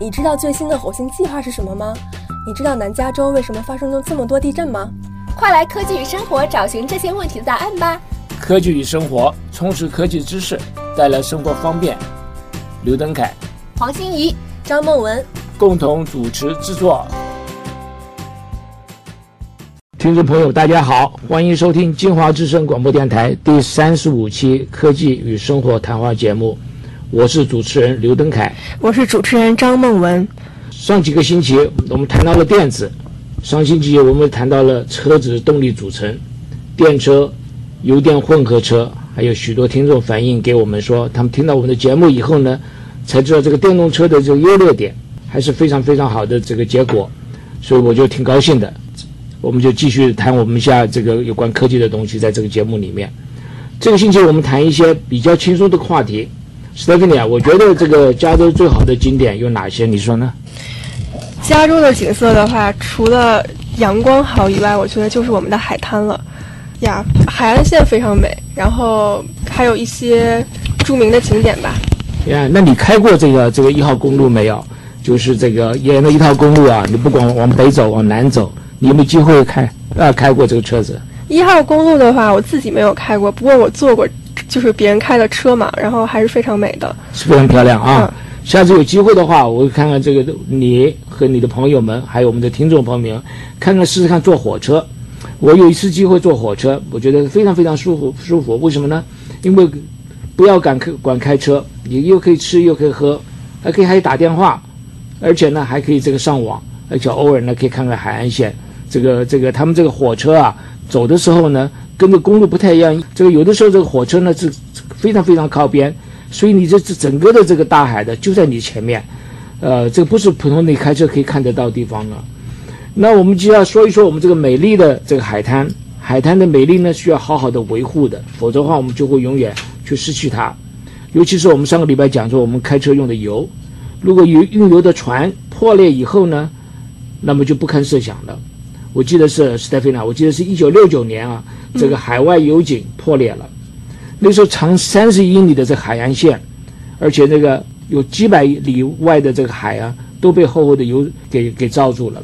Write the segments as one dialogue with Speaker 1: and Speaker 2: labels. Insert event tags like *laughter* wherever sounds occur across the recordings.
Speaker 1: 你知道最新的火星计划是什么吗？你知道南加州为什么发生了这么多地震吗？
Speaker 2: 快来科技与生活找寻这些问题的答案吧！
Speaker 3: 科技与生活，充实科技知识，带来生活方便。刘登凯、
Speaker 2: 黄欣怡、
Speaker 1: 张梦文
Speaker 3: 共同主持制作。听众朋友，大家好，欢迎收听金华之声广播电台第三十五期科技与生活谈话节目。我是主持人刘登凯，
Speaker 1: 我是主持人张梦文。
Speaker 3: 上几个星期我们谈到了电子，上星期我们谈到了车子动力组成，电车、油电混合车，还有许多听众反映给我们说，他们听到我们的节目以后呢，才知道这个电动车的这个优劣点，还是非常非常好的这个结果，所以我就挺高兴的。我们就继续谈我们下这个有关科技的东西，在这个节目里面。这个星期我们谈一些比较轻松的话题。斯特芬尼啊，我觉得这个加州最好的景点有哪些？你说呢？
Speaker 1: 加州的景色的话，除了阳光好以外，我觉得就是我们的海滩了。呀，海岸线非常美，然后还有一些著名的景点吧。
Speaker 3: 呀，那你开过这个这个一号公路没有？就是这个沿着一号公路啊，你不管往北走，往南走。你有没有机会开啊？开过这个车子？
Speaker 1: 一号公路的话，我自己没有开过，不过我坐过，就是别人开的车嘛，然后还是非常美的，
Speaker 3: 是非常漂亮啊。下次有机会的话，我会看看这个你和你的朋友们，还有我们的听众朋友们，看看试试看坐火车。我有一次机会坐火车，我觉得非常非常舒服舒服。为什么呢？因为不要赶开管开车，你又可以吃又可以喝，还可以还打电话，而且呢还可以这个上网，而且偶尔呢可以看看海岸线。这个这个，他们这个火车啊，走的时候呢，跟着公路不太一样。这个有的时候这个火车呢是非常非常靠边，所以你这这整个的这个大海的就在你前面，呃，这不是普通你开车可以看得到地方了。那我们就要说一说我们这个美丽的这个海滩，海滩的美丽呢需要好好的维护的，否则的话我们就会永远去失去它。尤其是我们上个礼拜讲说我们开车用的油，如果有用油的船破裂以后呢，那么就不堪设想了。我记得是斯泰菲娜，我记得是一九六九年啊，这个海外油井破裂了，那时候长三十英里的这海岸线，而且那个有几百里外的这个海啊，都被厚厚的油给给罩住了，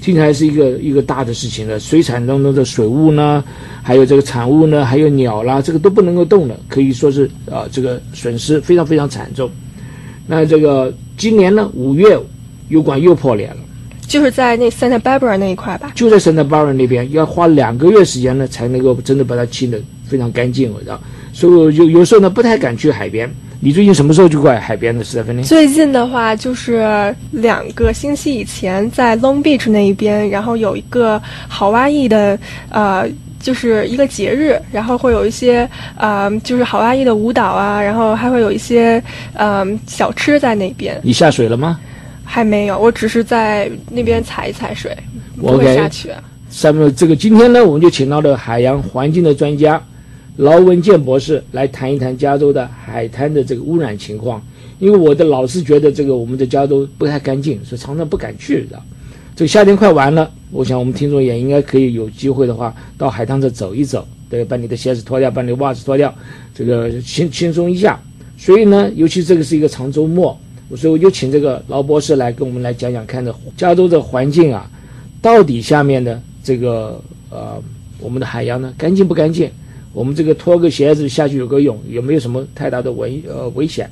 Speaker 3: 听起来是一个一个大的事情了。水产当中的水物呢，还有这个产物呢，还有鸟啦，这个都不能够动了，可以说是啊，这个损失非常非常惨重。那这个今年呢，五月油管又破裂了。
Speaker 1: 就是在那 Santa Barbara 那一块吧，
Speaker 3: 就在 Santa Barbara 那边，要花两个月时间呢，才能够真的把它清的非常干净，我知道。所以我有有时候呢，不太敢去海边。你最近什么时候去过海边的？斯蒂芬妮？
Speaker 1: 最近的话，就是两个星期以前，在 Long Beach 那一边，然后有一个好哇伊的，呃，就是一个节日，然后会有一些，呃，就是好哇伊的舞蹈啊，然后还会有一些，呃，小吃在那边。
Speaker 3: 你下水了吗？
Speaker 1: 还没有，我只是在那边踩一踩水，不会下去。
Speaker 3: 下面这个今天呢，我们就请到了海洋环境的专家劳文健博士来谈一谈加州的海滩的这个污染情况。因为我的老是觉得这个我们的加州不太干净，所以常常不敢去的。这个夏天快完了，我想我们听众也应该可以有机会的话，到海滩这走一走，对，把你的鞋子脱掉，把你的袜子脱掉，这个轻轻松一下。所以呢，尤其这个是一个长周末。我说我就请这个劳博士来跟我们来讲讲看，这加州的环境啊，到底下面的这个呃，我们的海洋呢干净不干净？我们这个脱个鞋子下去游个泳，有没有什么太大的危呃危险？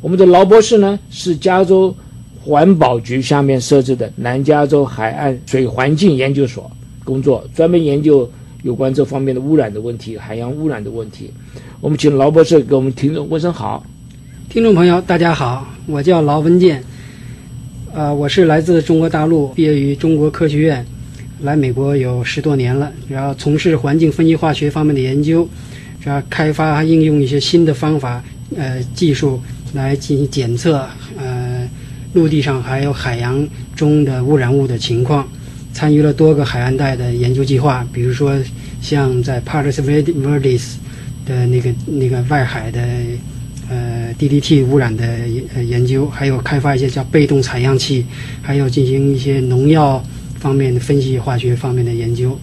Speaker 3: 我们的劳博士呢是加州环保局下面设置的南加州海岸水环境研究所工作，专门研究有关这方面的污染的问题，海洋污染的问题。我们请劳博士给我们听众问声好。
Speaker 4: 听众朋友，大家好，我叫劳文健，呃，我是来自中国大陆，毕业于中国科学院，来美国有十多年了，然后从事环境分析化学方面的研究，然后开发应用一些新的方法，呃，技术来进行检测，呃，陆地上还有海洋中的污染物的情况，参与了多个海岸带的研究计划，比如说像在 Palos Verdes 的那个那个外海的。呃，DDT 污染的研研究，还有开发一些叫被动采样器，还有进行一些农药方面的分析、化学方面的研究。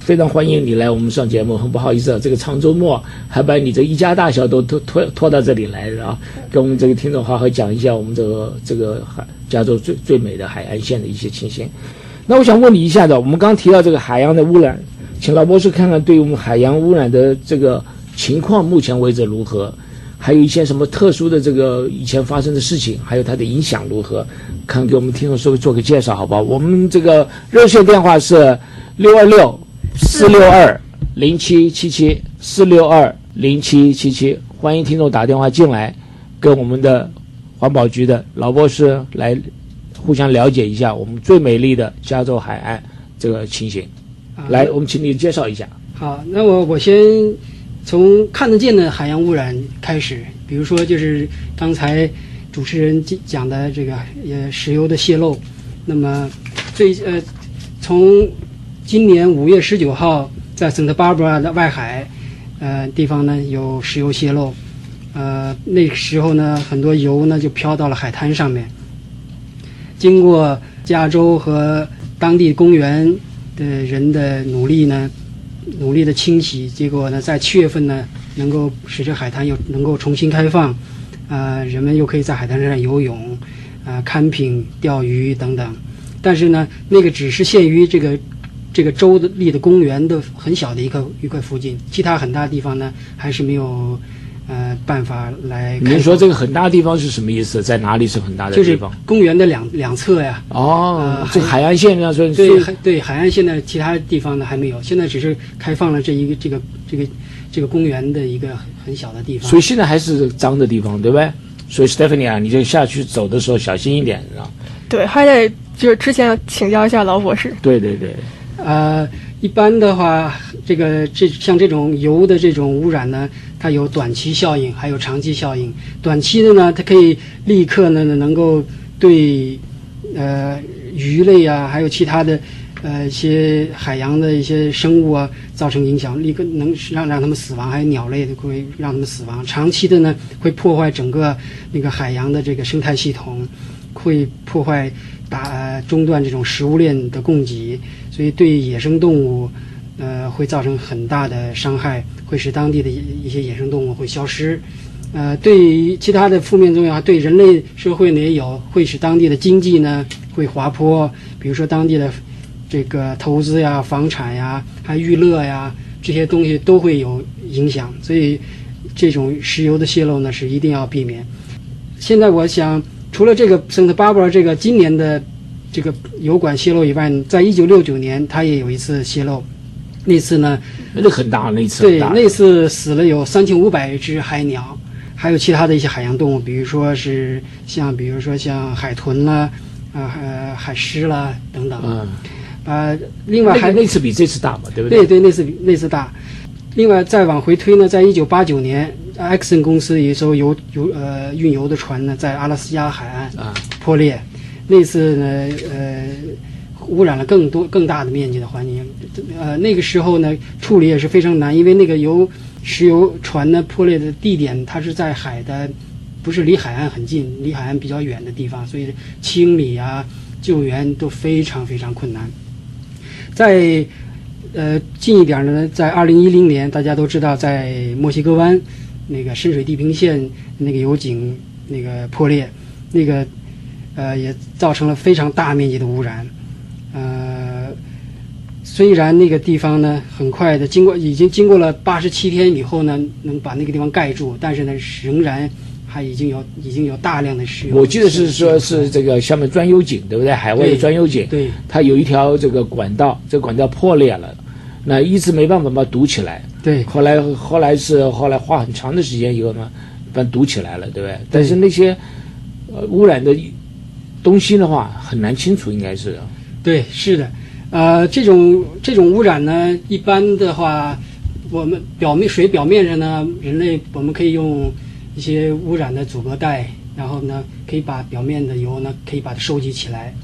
Speaker 3: 非常欢迎你来我们上节目。很不好意思啊，这个长周末还把你这一家大小都拖拖拖到这里来了啊，跟我们这个听众好好讲一下我们这个这个海加州最最美的海岸线的一些情形。那我想问你一下子，我们刚提到这个海洋的污染，请老博士看看对于我们海洋污染的这个情况，目前为止如何？还有一些什么特殊的这个以前发生的事情，还有它的影响如何？看给我们听众稍微做个介绍，好不好？我们这个热线电话是六二六四六二零七七七四六二零七七七，欢迎听众打电话进来，跟我们的环保局的老博士来互相了解一下我们最美丽的加州海岸这个情形。来，我们请你介绍一下。
Speaker 4: 好，那我我先从看得见的海洋污染开始，比如说就是刚才主持人讲的这个呃石油的泄漏，那么最呃从今年五月十九号在 Santa Barbara 的外海呃地方呢有石油泄漏，呃那个时候呢很多油呢就飘到了海滩上面，经过加州和当地公园的人的努力呢。努力的清洗，结果呢，在七月份呢，能够使这海滩又能够重新开放，呃，人们又可以在海滩上游泳，啊看品、钓鱼等等。但是呢，那个只是限于这个这个州的立的公园的很小的一个一块附近，其他很大地方呢，还是没有呃办法来。
Speaker 3: 您说这个很大地方是什么意思？在哪里是很大的
Speaker 4: 就是
Speaker 3: 地方？
Speaker 4: 公园的两两侧呀。
Speaker 3: 哦
Speaker 4: 呃，
Speaker 3: 这海岸线上说
Speaker 4: 对对海岸线的其他地方呢还没有，现在只是开放了这一个这个这个这个公园的一个很很小的地方。
Speaker 3: 所以现在还是脏的地方，对不对？所以 Stephanie 啊，你就下去走的时候小心一点，啊。
Speaker 1: 对，还得就是之前请教一下老博士。
Speaker 3: 对对对，
Speaker 4: 呃，一般的话，这个这像这种油的这种污染呢，它有短期效应，还有长期效应。短期的呢，它可以立刻呢能够对呃鱼类啊，还有其他的呃一些海洋的一些生物啊造成影响，立刻能让让它们死亡，还有鸟类的会让它们死亡。长期的呢，会破坏整个那个海洋的这个生态系统，会破坏打、呃中断这种食物链的供给，所以对野生动物，呃，会造成很大的伤害，会使当地的一一些野生动物会消失。呃，对于其他的负面作用啊，对人类社会呢也有，会使当地的经济呢会滑坡，比如说当地的这个投资呀、房产呀、还娱乐呀这些东西都会有影响，所以这种石油的泄漏呢是一定要避免。现在我想，除了这个 Santa Barbara 这个今年的这个油管泄漏以外，在一九六九年它也有一次泄漏，那次呢，
Speaker 3: 那很大那次
Speaker 4: 对，那次死了有三千五百只海鸟，还有其他的一些海洋动物，比如说是像比如说像海豚啦，啊呃海狮啦等等，
Speaker 3: 嗯，
Speaker 4: 呃，另外还
Speaker 3: 那个那次比这次大嘛，对不
Speaker 4: 对？对对，那次比那次大。另外再往回推呢，在一九八九年，Exxon 公司有一艘油油呃运油的船呢，在阿拉斯加海岸
Speaker 3: 啊，
Speaker 4: 破裂，那次呢呃污染了更多更大的面积的环境，呃那个时候呢处理也是非常难，因为那个油石油船呢破裂的地点它是在海的，不是离海岸很近，离海岸比较远的地方，所以清理啊救援都非常非常困难。在呃近一点的呢，在二零一零年，大家都知道，在墨西哥湾那个深水地平线那个油井那个破裂，那个呃也造成了非常大面积的污染。呃，虽然那个地方呢很快的经过已经经过了八十七天以后呢，能把那个地方盖住，但是呢仍然还已经有已经有大量的石油。
Speaker 3: 我记得是说是这个下面专油井，对不对？海外的
Speaker 4: 对
Speaker 3: 钻油井，
Speaker 4: 对
Speaker 3: 它有一条这个管道，这个管道破裂了，那一直没办法把它堵起来。
Speaker 4: 对
Speaker 3: 后来后来是后来花很长的时间以后呢，把它堵起来了，对不对？但是那些呃污染的东西的话很难清除，应该是。
Speaker 4: 对，是的，呃，这种这种污染呢，一般的话，我们表面水表面上呢，人类我们可以用一些污染的阻隔带，然后呢，可以把表面的油呢，可以把它收集起来。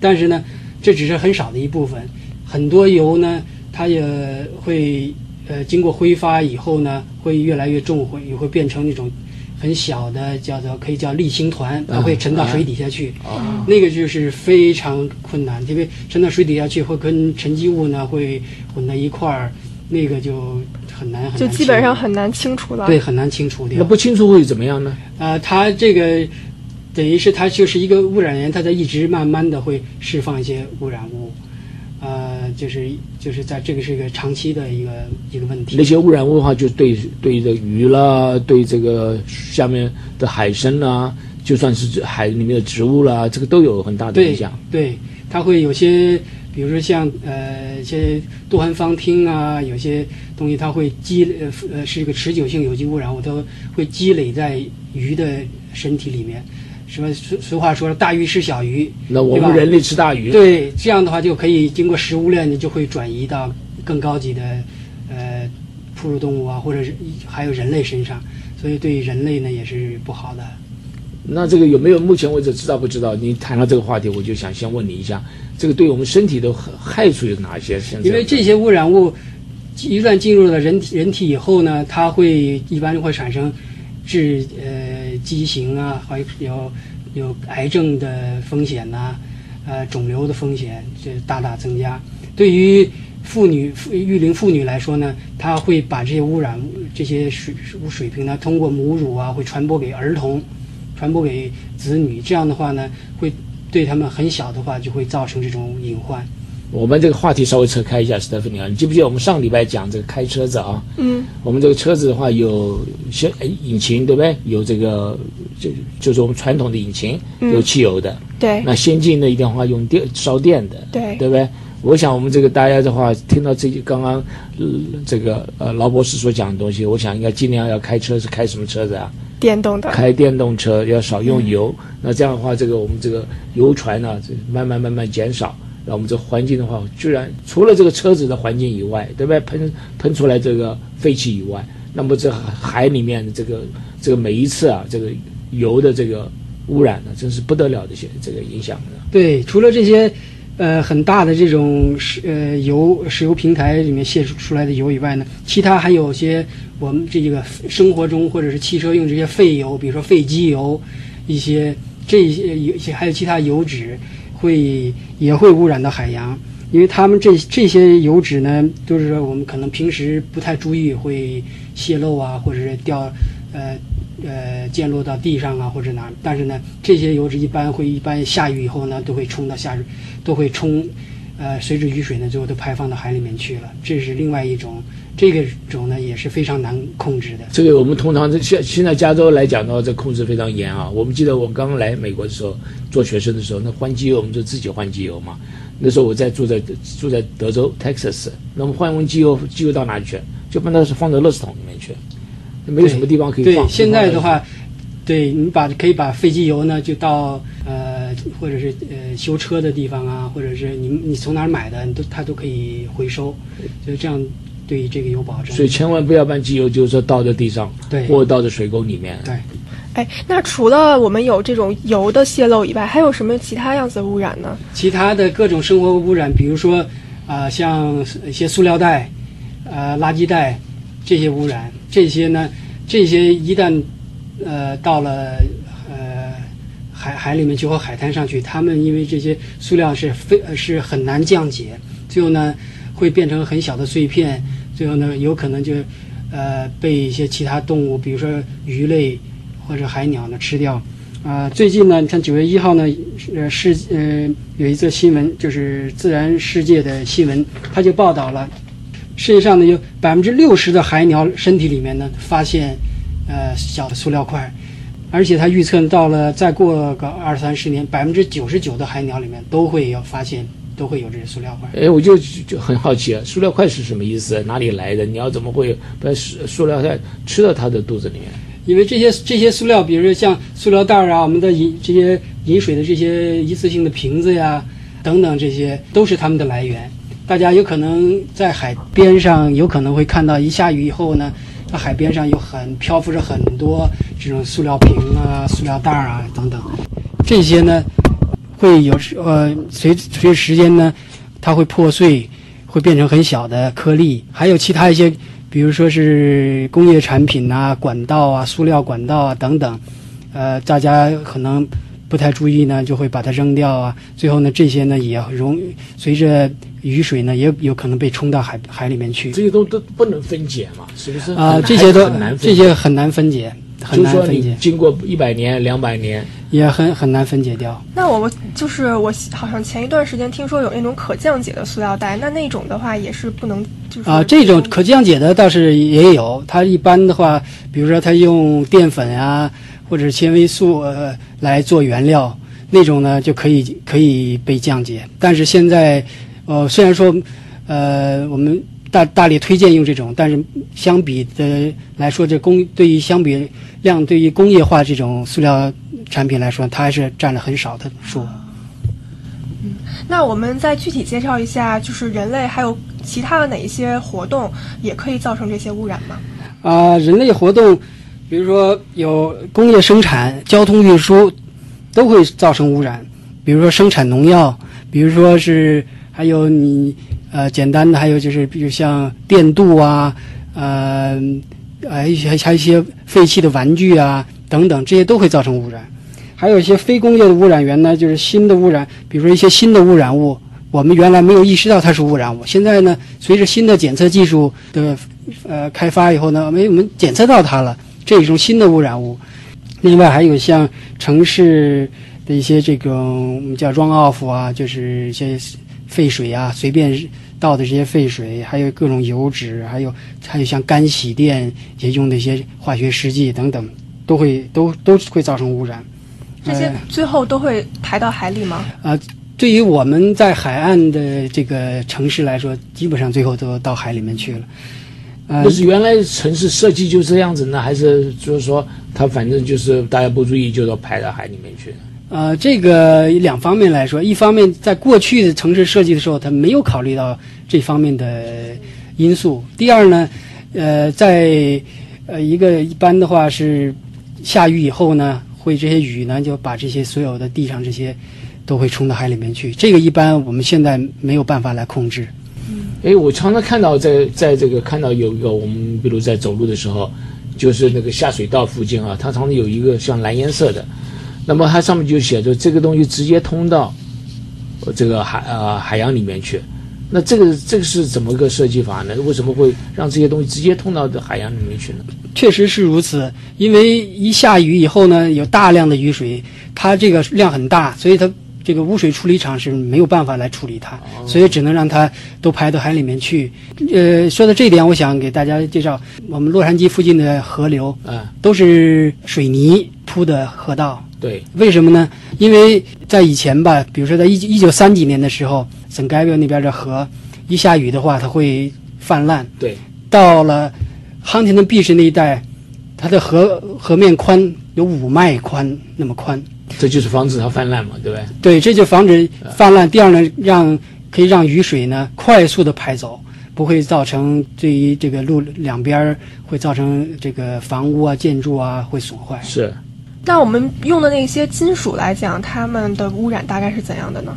Speaker 4: 但是呢，这只是很少的一部分，很多油呢，它也会呃经过挥发以后呢，会越来越重，会也会变成那种很小的，叫做可以叫沥青团，它会沉到水底下去。
Speaker 3: 哦，
Speaker 4: 那个就是非常困难，因为沉到水底下去会跟沉积物呢会混在一块儿，那个就很难很难
Speaker 1: 就基本上很难清除了。
Speaker 4: 对很难清除掉。
Speaker 3: 那不清楚会怎么样呢？
Speaker 4: 呃，它这个等于是它就是一个污染源，它在一直慢慢的会释放一些污染物，呃，就是就是在这个是一个长期的一个一个问题。
Speaker 3: 那些污染物的话，就对对这鱼啦，对这个下面的海参啦，就算是海里面的植物啦，这个都有很大的影响。
Speaker 4: 对，它会有些，比如说像呃一些多环芳烃啊，有些东西它会积呃呃是一个持久性有机污染物，它会积累在鱼的身体里面。什么俗俗话说大鱼吃小鱼，
Speaker 3: 那我们人类吃大鱼，
Speaker 4: 对，这样的话就可以经过食物链，你就会转移到更高级的呃哺乳动物啊，或者是还有人类身上，所以对人类呢也是不好的。
Speaker 3: 那这个有没有目前为止知道不知道？你谈到这个话题，我就想先问你一下，这个对我们身体的害处有哪些？现在
Speaker 4: 因为这些污染物一旦进入了人体人体以后呢，它会一般会产生致呃畸形啊，还有有癌症的风险呐、呃肿瘤的风险这大大增加。对于妇女育龄妇女来说呢，她会把这些污染这些水水平呢，通过母乳啊，会传播给儿童，传播给子女。这样的话呢，会对他们很小的话就会造成这种隐患。
Speaker 3: 我们这个话题稍微扯开一下，史蒂芬尼啊，你记不记得我们上礼拜讲这个开车子啊？
Speaker 1: 嗯，
Speaker 3: 我们这个车子的话有先哎引擎对不对？有这个就就是我们传统的引擎，
Speaker 1: 嗯
Speaker 3: 有汽油的。
Speaker 1: 对
Speaker 3: 那先进的一定话用电烧电的，
Speaker 1: 对
Speaker 3: 对不对？我想我们这个大家的话，听到这刚刚、呃、这个呃劳博士所讲的东西，我想应该尽量要开车是开什么车子啊？
Speaker 1: 电动的。
Speaker 3: 开电动车要少用油，那这样的话，这个我们这个油船呢，这慢慢慢慢减少，那我们这环境的话，居然除了这个车子的环境以外，对不对？喷喷出来这个废气以外，那么这海里面的这个这个每一次啊，这个油的这个污染呢，真是不得了的些这个影响。
Speaker 4: 对，除了这些，呃，很大的这种石呃油石油平台里面泄出出来的油以外呢，其他还有些我们这个生活中或者是汽车用这些废油，比如说废机油，一些这些有些还有其他油脂，会也会污染到海洋。因为他们这这些油脂呢，就是说我们可能平时不太注意会泄漏啊，或者是掉，呃呃溅落到地上啊或者哪。但是呢，这些油脂一般会一般下雨以后呢，都会冲到下水，都会冲，呃随着雨水呢，最后都排放到海里面去了。这是另外一种，这个种呢也是非常难控制的。
Speaker 3: 这个我们通常现现在加州来讲的话，这控制非常严啊。我们记得我刚来美国的时候，做学生的时候，那换机油我们就自己换机油嘛。那时候我在住在住在德州 Texas，那么换完机油，机油到哪里去？就把它放到垃圾桶里面去，没有什么地方可以放。
Speaker 4: 对，现在的话，对你把可以把废机油呢，就到呃或者是呃修车的地方啊，或者是你你从哪儿买的，你都它都可以回收，所以这样对这个有保证。
Speaker 3: 所以千万不要把机油就是说倒在地上，
Speaker 4: 对
Speaker 3: 或者倒在水沟里面。
Speaker 4: 对。
Speaker 1: 哎，那除了我们有这种油的泄漏以外，还有什么其他样子的污染呢？
Speaker 4: 其他的各种生活污染，比如说啊、像一些塑料袋、呃垃圾袋这些污染，这些呢，这些一旦呃到了呃海海里面去或海滩上去，它们因为这些塑料是非是很难降解，最后呢会变成很小的碎片，最后呢有可能就呃被一些其他动物，比如说鱼类或者海鸟呢吃掉。啊、最近呢，你看九月一号呢，呃世呃有一则新闻，就是《自然世界》的新闻，它就报道了，世界上呢有百分之六十的海鸟身体里面呢发现呃小的塑料块，而且他预测到了再过个二三十年，百分之九十九的海鸟里面都会要发现，都会有这些塑料块。
Speaker 3: 哎，我就就很好奇啊，塑料块是什么意思？哪里来的？你要怎么会把塑塑料块吃到它的肚子里面？
Speaker 4: 因为这些这些塑料，比如说像塑料袋儿啊，我们的饮这些饮水的这些一次性的瓶子呀，等等，这些都是它们的来源。大家有可能在海边上，有可能会看到一下雨以后呢，它海边上有很漂浮着很多这种塑料瓶啊、塑料袋儿啊等等，这些呢会有时呃随随着时间呢，它会破碎，会变成很小的颗粒，还有其他一些。比如说是工业产品呐、管道啊、塑料管道啊等等，呃，大家可能不太注意呢，就会把它扔掉啊。最后呢，这些呢也容随着雨水呢，也有可能被冲到海海里面去
Speaker 3: 这些都都不能分解嘛，是不是？
Speaker 4: 啊、
Speaker 3: 很
Speaker 4: 这些都这些很难分解
Speaker 3: 些很
Speaker 4: 难分解，
Speaker 3: 经过一百年、两百年，
Speaker 4: 也很很难分解掉。
Speaker 1: 那我就是我好像前一段时间听说有那种可降解的塑料袋，那那种的话也是不能就是
Speaker 4: 啊，这种可降解的倒是也有。它一般的话，比如说它用淀粉啊，或者纤维素呃来做原料，那种呢就可以可以被降解。但是现在，呃，虽然说，呃，我们大大力推荐用这种，但是相比的来说，这工对于相比量对于工业化这种塑料产品来说，它还是占了很少的数。
Speaker 1: 嗯那我们再具体介绍一下，就是人类还有其他的哪一些活动也可以造成这些污染吗？
Speaker 4: 啊、人类活动，比如说有工业生产、交通运输，都会造成污染。比如说生产农药，比如说是还有你呃简单的，还有就是比如像电镀啊，呃，还有一些还有一些废弃的玩具啊等等，这些都会造成污染。还有一些非工业的污染源呢，就是新的污染，比如说一些新的污染物，我们原来没有意识到它是污染物，现在呢，随着新的检测技术的呃开发以后呢，没我们检测到它了，这一种新的污染物。另外还有像城市的一些这种我们叫 run off 啊，就是一些废水啊，随便倒的这些废水，还有各种油脂，还有还有像干洗店也用的一些化学试剂等等，都会都都会造成污染。
Speaker 1: 这些
Speaker 4: 呃
Speaker 1: 最后都会排到海里吗？
Speaker 4: 啊，对于我们在海岸的这个城市来说，基本上最后都到海里面去了。呃
Speaker 3: 那，是原来城市设计就这样子呢，还是就是说它反正就是大家不注意，就都排到海里面去了？
Speaker 4: 呃，这个两方面来说，一方面在过去的城市设计的时候，他没有考虑到这方面的因素；第二呢，呃，在呃一个一般的话是下雨以后呢，会这些雨呢就把这些所有的地上这些都会冲到海里面去。这个一般我们现在没有办法来控制。
Speaker 3: 嗯哎，我常常看到在在这个看到有一个我们比如在走路的时候，就是那个下水道附近啊，它常常有一个像蓝颜色的，那么它上面就写着这个东西直接通到呃这个海呃海洋里面去。那这个这个是怎么个设计法呢？为什么会让这些东西直接通到这海洋里面去呢？
Speaker 4: 确实是如此，因为一下雨以后呢，有大量的雨水，它这个量很大，所以它这个污水处理厂是没有办法来处理它，所以只能让它都排到海里面去。呃，说到这一点，我想给大家介绍，我们洛杉矶附近的河流
Speaker 3: 啊，
Speaker 4: 都是水泥铺的河道，
Speaker 3: 对，
Speaker 4: 为什么呢？因为在以前吧，比如说在一一九三几年的时候，圣盖维那边的河一下雨的话，它会泛滥。
Speaker 3: 对，
Speaker 4: 到了亨廷顿 beach 那一带，它的河河面宽有五迈宽那么宽。
Speaker 3: 这就是防止它泛滥嘛，对不对？
Speaker 4: 对，这就防止泛滥。第二呢，让可以让雨水呢快速的排走，不会造成对于这个路两边儿会造成这个房屋啊、建筑啊会损坏。
Speaker 3: 是。
Speaker 1: 那我们用的那些金属来讲，它们的污染大概是怎样的呢？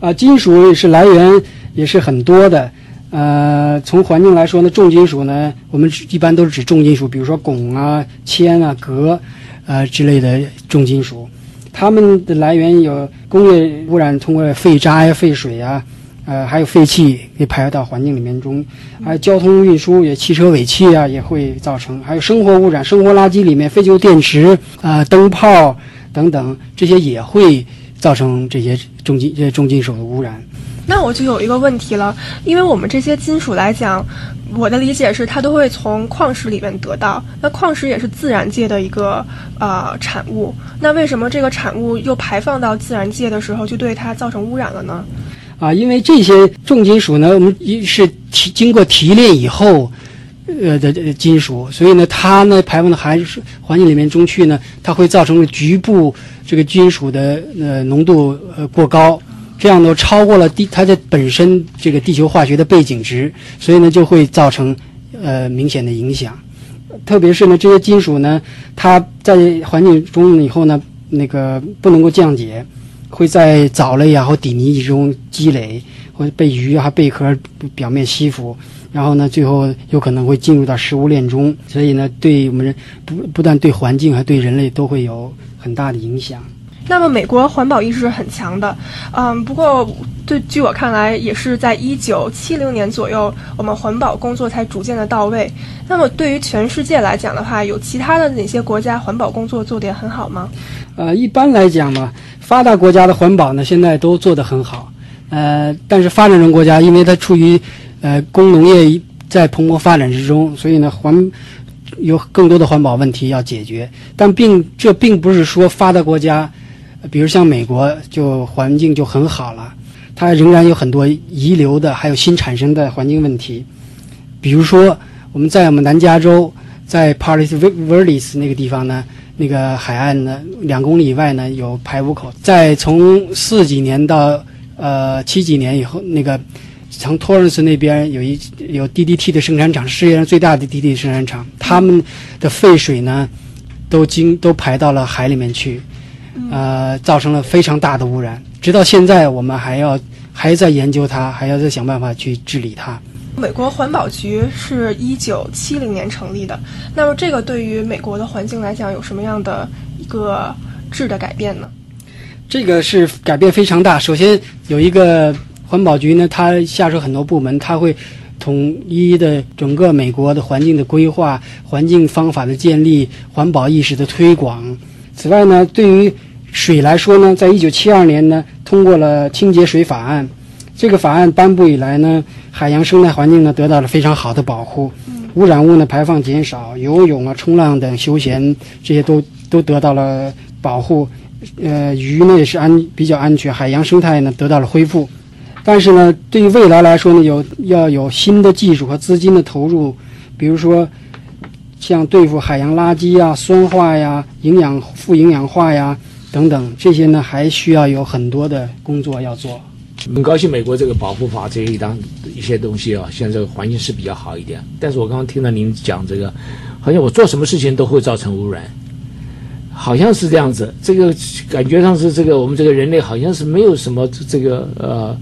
Speaker 4: 啊，金属也是来源也是很多的。呃，从环境来说呢，重金属呢，我们一般都是指重金属，比如说汞啊、铅啊、镉，呃之类的重金属。它们的来源有工业污染，通过废渣呀、废水呀，呃，还有废气给排到环境里面中，还有交通运输也汽车尾气啊也会造成，还有生活污染，生活垃圾里面废旧电池啊、灯泡等等这些也会造成这些重金重金属的污染。
Speaker 1: 那我就有一个问题了，因为我们这些金属来讲，我的理解是它都会从矿石里面得到，那矿石也是自然界的一个呃产物，那为什么这个产物又排放到自然界的时候就对它造成污染了呢？
Speaker 4: 啊，因为这些重金属呢，我们一是提经过提炼以后，呃的金属，所以呢，它呢排放到海水环境里面中去呢，它会造成局部这个金属的呃浓度呃过高，这样呢超过了地它的本身这个地球化学的背景值，所以呢就会造成呃明显的影响。特别是呢，这些金属呢，它在环境中以后呢，那个不能够降解，会在藻类啊或底泥中积累，或者被鱼啊贝壳表面吸附，然后呢，最后有可能会进入到食物链中，所以呢，对我们人不不但对环境，还对人类都会有很大的影响。
Speaker 1: 那么，美国环保意识是很强的，嗯，不过对，据我看来，也是在一九七零年左右，我们环保工作才逐渐的到位。那么，对于全世界来讲的话，有其他的哪些国家环保工作做得很好吗？
Speaker 4: 呃，一般来讲呢，发达国家的环保呢，现在都做得很好。呃，但是发展中国家，因为它处于呃工农业在蓬勃发展之中，所以呢，环有更多的环保问题要解决。但并这并不是说发达国家。比如像美国，就环境就很好了，它仍然有很多遗留的，还有新产生的环境问题。比如说，我们在我们南加州，在 Paris Verdes 那个地方呢，那个海岸呢，两公里以外呢有排污口。在从四几年到呃七几年以后，那个从托伦斯那边有一有 DDT 的生产厂，世界上最大的 DDT 生产厂，他们的废水呢，都经都排到了海里面去。呃，造成了非常大的污染，直到现在我们还要还在研究它，还要再想办法去治理它。
Speaker 1: 美国环保局是一九七零年成立的，那么这个对于美国的环境来讲有什么样的一个质的改变呢？
Speaker 4: 这个是改变非常大。首先有一个环保局呢，它下属很多部门，它会统一的整个美国的环境的规划、环境方法的建立、环保意识的推广。此外呢，对于水来说呢，在一九七二年呢，通过了清洁水法案。这个法案颁布以来呢，海洋生态环境呢得到了非常好的保护，污染物呢排放减少，游泳啊、冲浪等休闲这些都都得到了保护。呃，鱼呢也是安比较安全，海洋生态呢得到了恢复。但是呢，对于未来来说呢，有要有新的技术和资金的投入，比如说。像对付海洋垃圾呀、酸化呀、营养富营养化呀等等，这些呢还需要有很多的工作要做。
Speaker 3: 很高兴美国这个保护法这一档一些东西啊，现在这个环境是比较好一点。但是我刚刚听到您讲这个，好像我做什么事情都会造成污染，好像是这样子。这个感觉上是这个我们这个人类好像是没有什么这个呃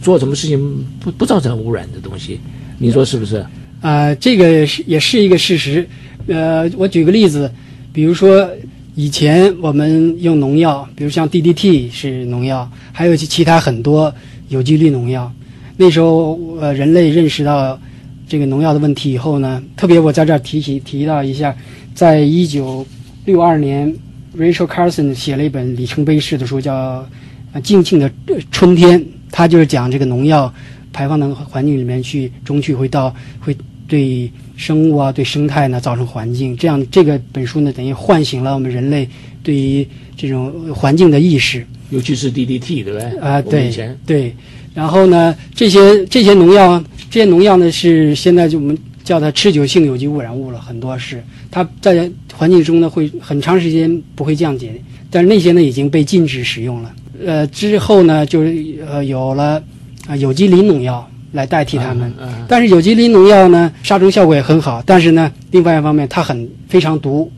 Speaker 3: 做什么事情不不造成污染的东西，你说是不是？
Speaker 4: 啊，这个是也是一个事实。呃，我举个例子，比如说以前我们用农药，比如像 DDT 是农药，还有其他很多有机氯农药。那时候呃，人类认识到这个农药的问题以后呢，特别我在这儿提起提到一下，在一九六二年，Rachel Carson 写了一本里程碑式的书，叫《静静的春天》，他就是讲这个农药排放到环境里面去，中去会到会对。生物啊，对生态呢造成环境，这样这个本书呢等于唤醒了我们人类对于这种环境的意识，
Speaker 3: 尤其是 DDT，对不对？
Speaker 4: 啊，对对。然后呢，这些这些农药，这些农药呢是现在就我们叫它持久性有机污染物了，很多是它在环境中呢会很长时间不会降解，但是那些呢已经被禁止使用了。呃，之后呢就是呃有了啊有机磷农药。来代替它们，但是有机磷农药呢，杀虫效果也很好，但是呢，另外一方面它很非常毒，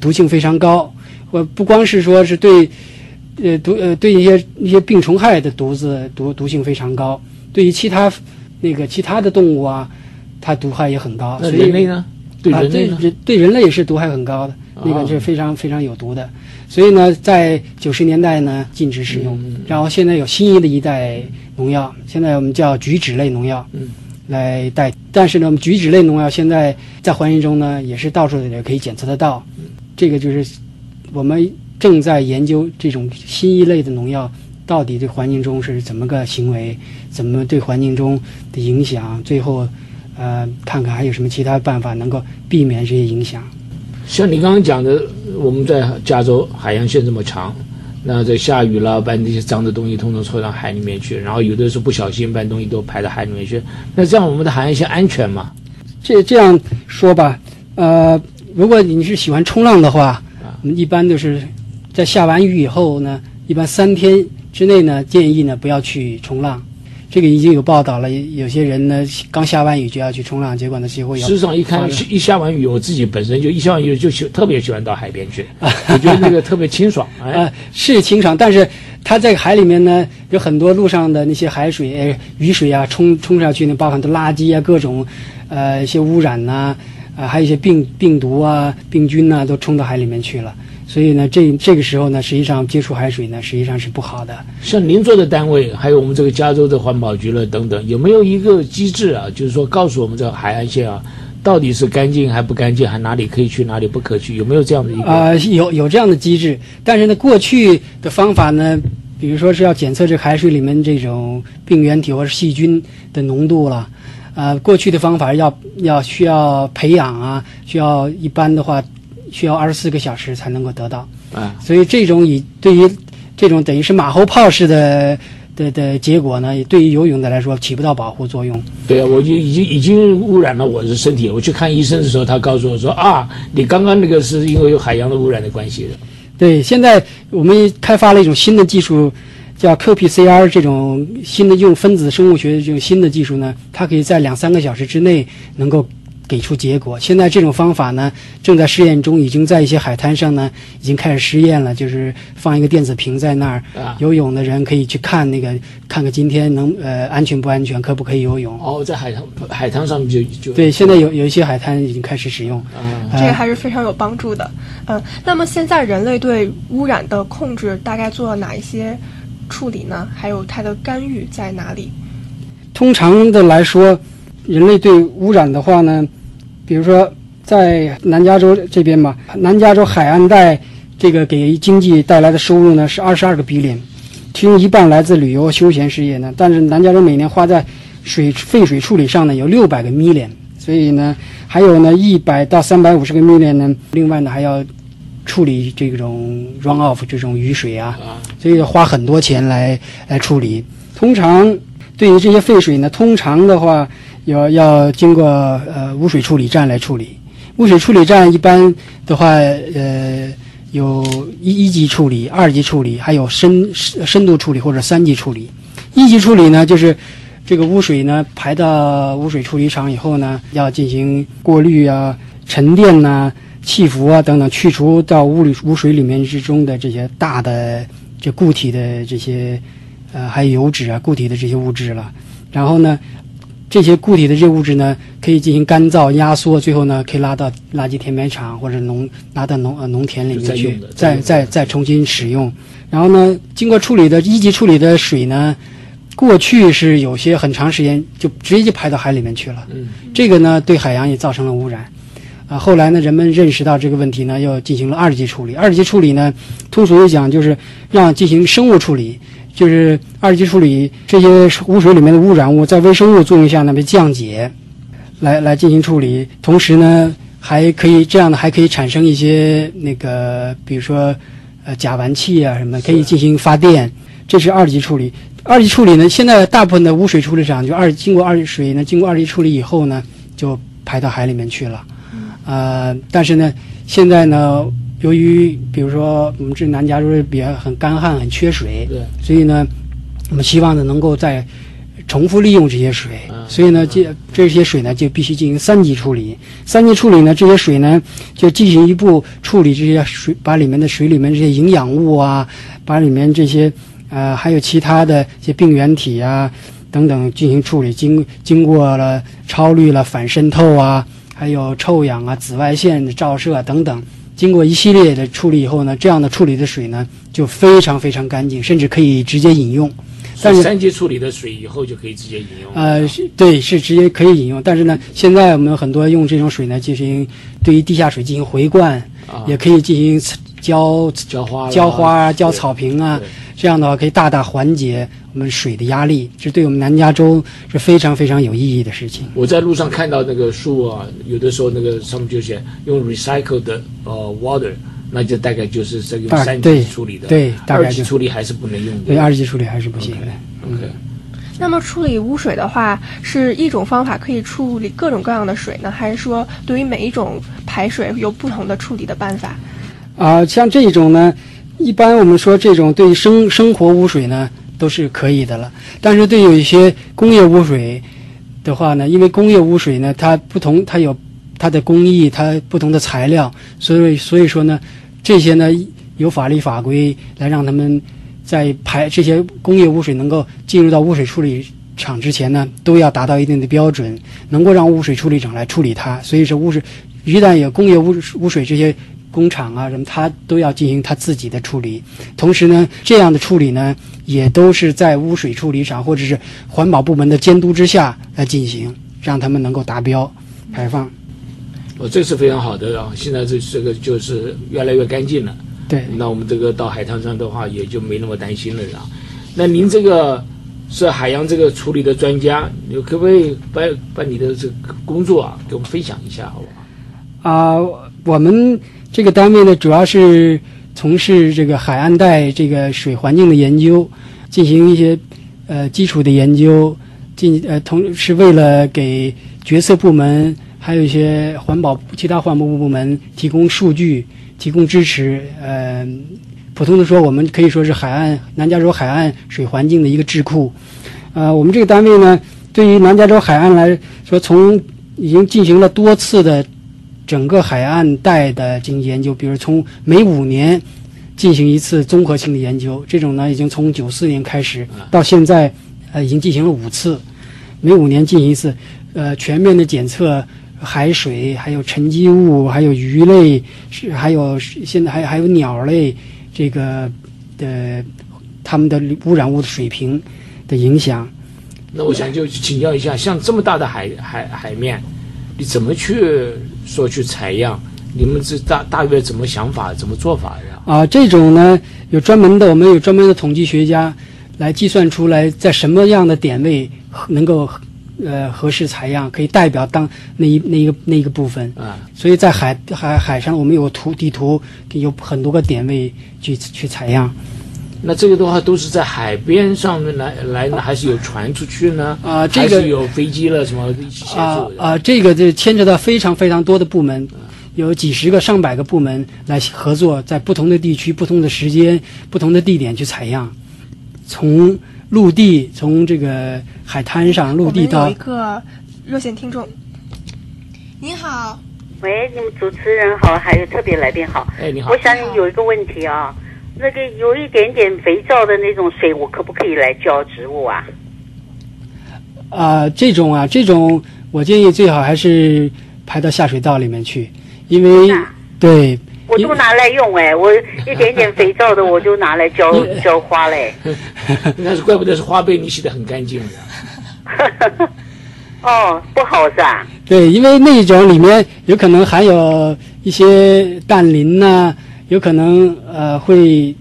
Speaker 4: 毒性非常高。我不光是说是对，呃毒呃对一些一些病虫害的毒子毒毒性非常高，对于其他那个其他的动物啊，它毒害也很高。
Speaker 3: 那人类呢？对人类呢？
Speaker 4: 对人类也是毒害很高的，那个是非常非常有毒的。所以呢，在九十年代呢禁止使用，然后现在有新一的一代。农药现在我们叫菊酯类农药，嗯，来代，但是呢，我们菊酯类农药现在在环境中呢，也是到处也可以检测得到。这个就是我们正在研究这种新一类的农药到底对环境中是怎么个行为，怎么对环境中的影响，最后呃看看还有什么其他办法能够避免这些影响。
Speaker 3: 像你刚刚讲的，我们在加州海洋线这么长。那在下雨了，把那些脏的东西通通抽到海里面去，然后有的时候不小心把东西都排到海里面去。那这样我们的海岸线安全吗？
Speaker 4: 这这样说吧，呃，如果你是喜欢冲浪的话，我们一般都是在下完雨以后呢，一般三天之内呢，建议呢不要去冲浪，这个已经有报道了，有些人呢刚下完雨就要去冲浪，结果呢最后要
Speaker 3: 事实上，一看一下完雨，我自己本身就一下完雨就喜特别喜欢到海边去，*laughs* 我觉得那个特别清爽。*laughs* 哎
Speaker 4: 啊，，是清爽，但是它在海里面呢，有很多路上的那些海水、呃雨水啊，冲冲上去呢，包含的垃圾啊，各种呃一些污染呐、啊，还有一些病病毒啊、病菌呐、都冲到海里面去了。所以呢，这这个时候呢，实际上接触海水呢，实际上是不好的。
Speaker 3: 像您做的单位，还有我们这个加州的环保局了等等，有没有一个机制啊？就是说告诉我们这个海岸线啊，到底是干净还不干净，还哪里可以去，哪里不可去？有没有这样的一个？
Speaker 4: 啊、有有这样的机制，但是呢，过去的方法呢，比如说是要检测这海水里面这种病原体或者细菌的浓度了，呃，过去的方法要要需要培养啊，需要一般的话需要二十四个小时才能够得到，
Speaker 3: 啊，
Speaker 4: 所以这种以对于这种等于是马后炮式的的的结果呢，对于游泳的来说起不到保护作用。
Speaker 3: 对啊，我就已经已经污染了我的身体。我去看医生的时候，他告诉我说啊，你刚刚那个是因为有海洋的污染的关系的。
Speaker 4: 对，现在我们开发了一种新的技术，叫 qPCR 这种新的用分子生物学的这种新的技术呢，它可以在两三个小时之内能够给出结果。现在这种方法呢，正在试验中，已经在一些海滩上呢已经开始试验了，就是放一个电子屏在那儿，
Speaker 3: 啊
Speaker 4: 游泳的人可以去看那个，看看今天能呃安全不安全，可不可以游泳。
Speaker 3: 哦，在海滩海滩上面就就
Speaker 4: 对，现在有有一些海滩已经开始使用。
Speaker 1: 这个还是非常有帮助的。嗯，那么现在人类对污染的控制大概做了哪一些处理呢？还有它的干预在哪里？
Speaker 4: 通常的来说，人类对污染的话呢，比如说在南加州这边嘛，南加州海岸带这个给经济带来的收入呢是二十二个 billion，其中一半来自旅游休闲事业呢。但是南加州每年花在水废水处理上呢有六百个 million，所以呢还有呢一百到三百五十个 million 呢，另外呢还要处理这种 run off 这种雨水啊，
Speaker 3: 啊
Speaker 4: 所以要花很多钱来来处理。通常对于这些废水呢，通常的话要要经过呃污水处理站来处理。污水处理站一般的话，呃，有一一级处理、二级处理，还有深深度处理或者三级处理。一级处理呢，就是这个污水呢排到污水处理厂以后呢，要进行过滤啊、沉淀呐、气浮啊等等，去除到污里污水里面之中的这些大的这固体的这些呃还有油脂啊固体的这些物质了。然后呢，这些固体的这些物质呢，可以进行干燥、压缩，最后呢可以拉到垃圾填埋场或者农拉到农呃农田里面去
Speaker 3: 再，再
Speaker 4: 再重新使用。然后呢，经过处理的一级处理的水呢，过去是有些很长时间就直接就排到海里面去了。
Speaker 3: 嗯，
Speaker 4: 这个呢对海洋也造成了污染。啊，后来呢，人们认识到这个问题呢，又进行了二级处理。二级处理呢，通俗的讲就是让进行生物处理，就是二级处理这些污水里面的污染物在微生物作用下呢被降解，来来进行处理。同时呢，还可以这样呢，还可以产生一些那个，比如说呃甲烷气啊什么，可以进行发电。这是二级处理。二级处理呢，现在大部分的污水处理厂就二经过二级水呢，经过二级处理以后呢，就排到海里面去了。呃，但是呢，现在呢，由于比如说我们这南加州比较很干旱，很缺水，
Speaker 3: 对，
Speaker 4: 所以呢，我们希望呢能够再重复利用这些水，
Speaker 3: 嗯
Speaker 4: 所以呢，这这些水呢就必须进行三级处理。三级处理呢，这些水呢就进行一步处理这些水，把里面的水里面这些营养物啊，把里面这些呃还有其他的一些病原体啊等等进行处理，经经过了超滤了、反渗透啊，还有臭氧啊、紫外线的照射啊等等。经过一系列的处理以后呢，这样的处理的水呢就非常非常干净，甚至可以直接饮用。但是
Speaker 3: 三级处理的水以后就可以直接饮用。
Speaker 4: 呃，是对，是直接可以饮用。但是呢，现在我们很多用这种水呢，进行对于地下水进行回灌，
Speaker 3: 啊，
Speaker 4: 也可以进行浇
Speaker 3: 浇花
Speaker 4: 浇花啊、浇草坪啊。这样的话，可以大大缓解我们水的压力，这对我们南加州是非常非常有意义的事情。
Speaker 3: 我在路上看到那个树啊，有的时候那个上面就写用 recycled 呃 water，那就大概就是这个
Speaker 4: 大
Speaker 3: 三
Speaker 4: 对
Speaker 3: 级处理的，
Speaker 4: 对大概就
Speaker 3: 二级处理还是不能用的。
Speaker 4: 对二级处理还是不行的。
Speaker 3: OK，
Speaker 1: 那么处理污水的话，是一种方法可以处理各种各样的水呢，还是说对于每一种排水有不同的处理的办法？
Speaker 4: 啊、像这种呢，一般我们说这种对生生活污水呢，都是可以的了。但是对有一些工业污水的话呢，因为工业污水呢，它不同，它有它的工艺，它不同的材料，所以所以说呢，这些呢有法律法规来让他们在排这些工业污水能够进入到污水处理厂之前呢，都要达到一定的标准，能够让污水处理厂来处理它。所以说污水一旦有工业污污水这些。工厂啊，什么，它都要进行它自己的处理。同时呢，这样的处理呢，也都是在污水处理厂或者是环保部门的监督之下来进行，让他们能够达标排放。
Speaker 3: 哦，这是非常好的啊！现在这这个就是越来越干净了。
Speaker 4: 对，
Speaker 3: 那我们这个到海滩上的话，也就没那么担心了啊。那您这个是海洋这个处理的专家，你可不可以把把你的这个工作啊，给我们分享一下，好不
Speaker 4: 好？啊，我们。这个单位呢，主要是从事这个海岸带这个水环境的研究，进行一些呃基础的研究，进呃同是为了给决策部门还有一些环保其他环保部部门提供数据、提供支持。呃，普通的说，我们可以说是海岸南加州海岸水环境的一个智库。呃，我们这个单位呢，对于南加州海岸来说，从已经进行了多次的。整个海岸带的进行研究，比如从每五年进行一次综合性的研究，这种呢已经从九四年开始到现在，呃，已经进行了五次，每五年进行一次，呃，全面的检测海水，还有沉积物，还有鱼类，是还有现在还还有鸟类这个的它们的污染物的水平的影响。
Speaker 3: 那我想就请教一下，像这么大的海海海面，你怎么去？说去采样，你们这大大约怎么想法，怎么做法呀？
Speaker 4: 啊，这种呢有专门的，我们有专门的统计学家来计算出来，在什么样的点位能够呃合适采样，可以代表当那一那一个那一个部分啊。所以在海海海上，我们有图地图，有很多个点位去去采样。
Speaker 3: 那这个的话都是在海边上面来来呢，还是有船出去呢？
Speaker 4: 啊，这个
Speaker 3: 有飞机了什么一起协
Speaker 4: 助啊，这个这牵扯到非常非常多的部门，有几十个、上百个部门来合作，在不同的地区、不同的时间、不同的地点去采样，从陆地，从这个海滩上陆地到。
Speaker 1: 有一个热线听众，
Speaker 5: 您好，喂，你们主持人好，还有特别来宾好，
Speaker 3: 哎，你好，
Speaker 5: 我想有一个问题啊。那个有一点点肥皂的那种水，我可不可以来浇植物啊？
Speaker 4: 啊，这种啊，这种我建议最好还是排到下水道里面去，因为对，
Speaker 5: 我都拿来用哎，我一点点肥皂的我就拿来浇 *laughs* *laughs* 浇花嘞。*laughs*
Speaker 3: 那是怪不得是花被你洗的很干净的。
Speaker 5: 哦，不好是吧？
Speaker 4: 对，因为那种里面有可能含有一些氮磷呐。有可能呃会，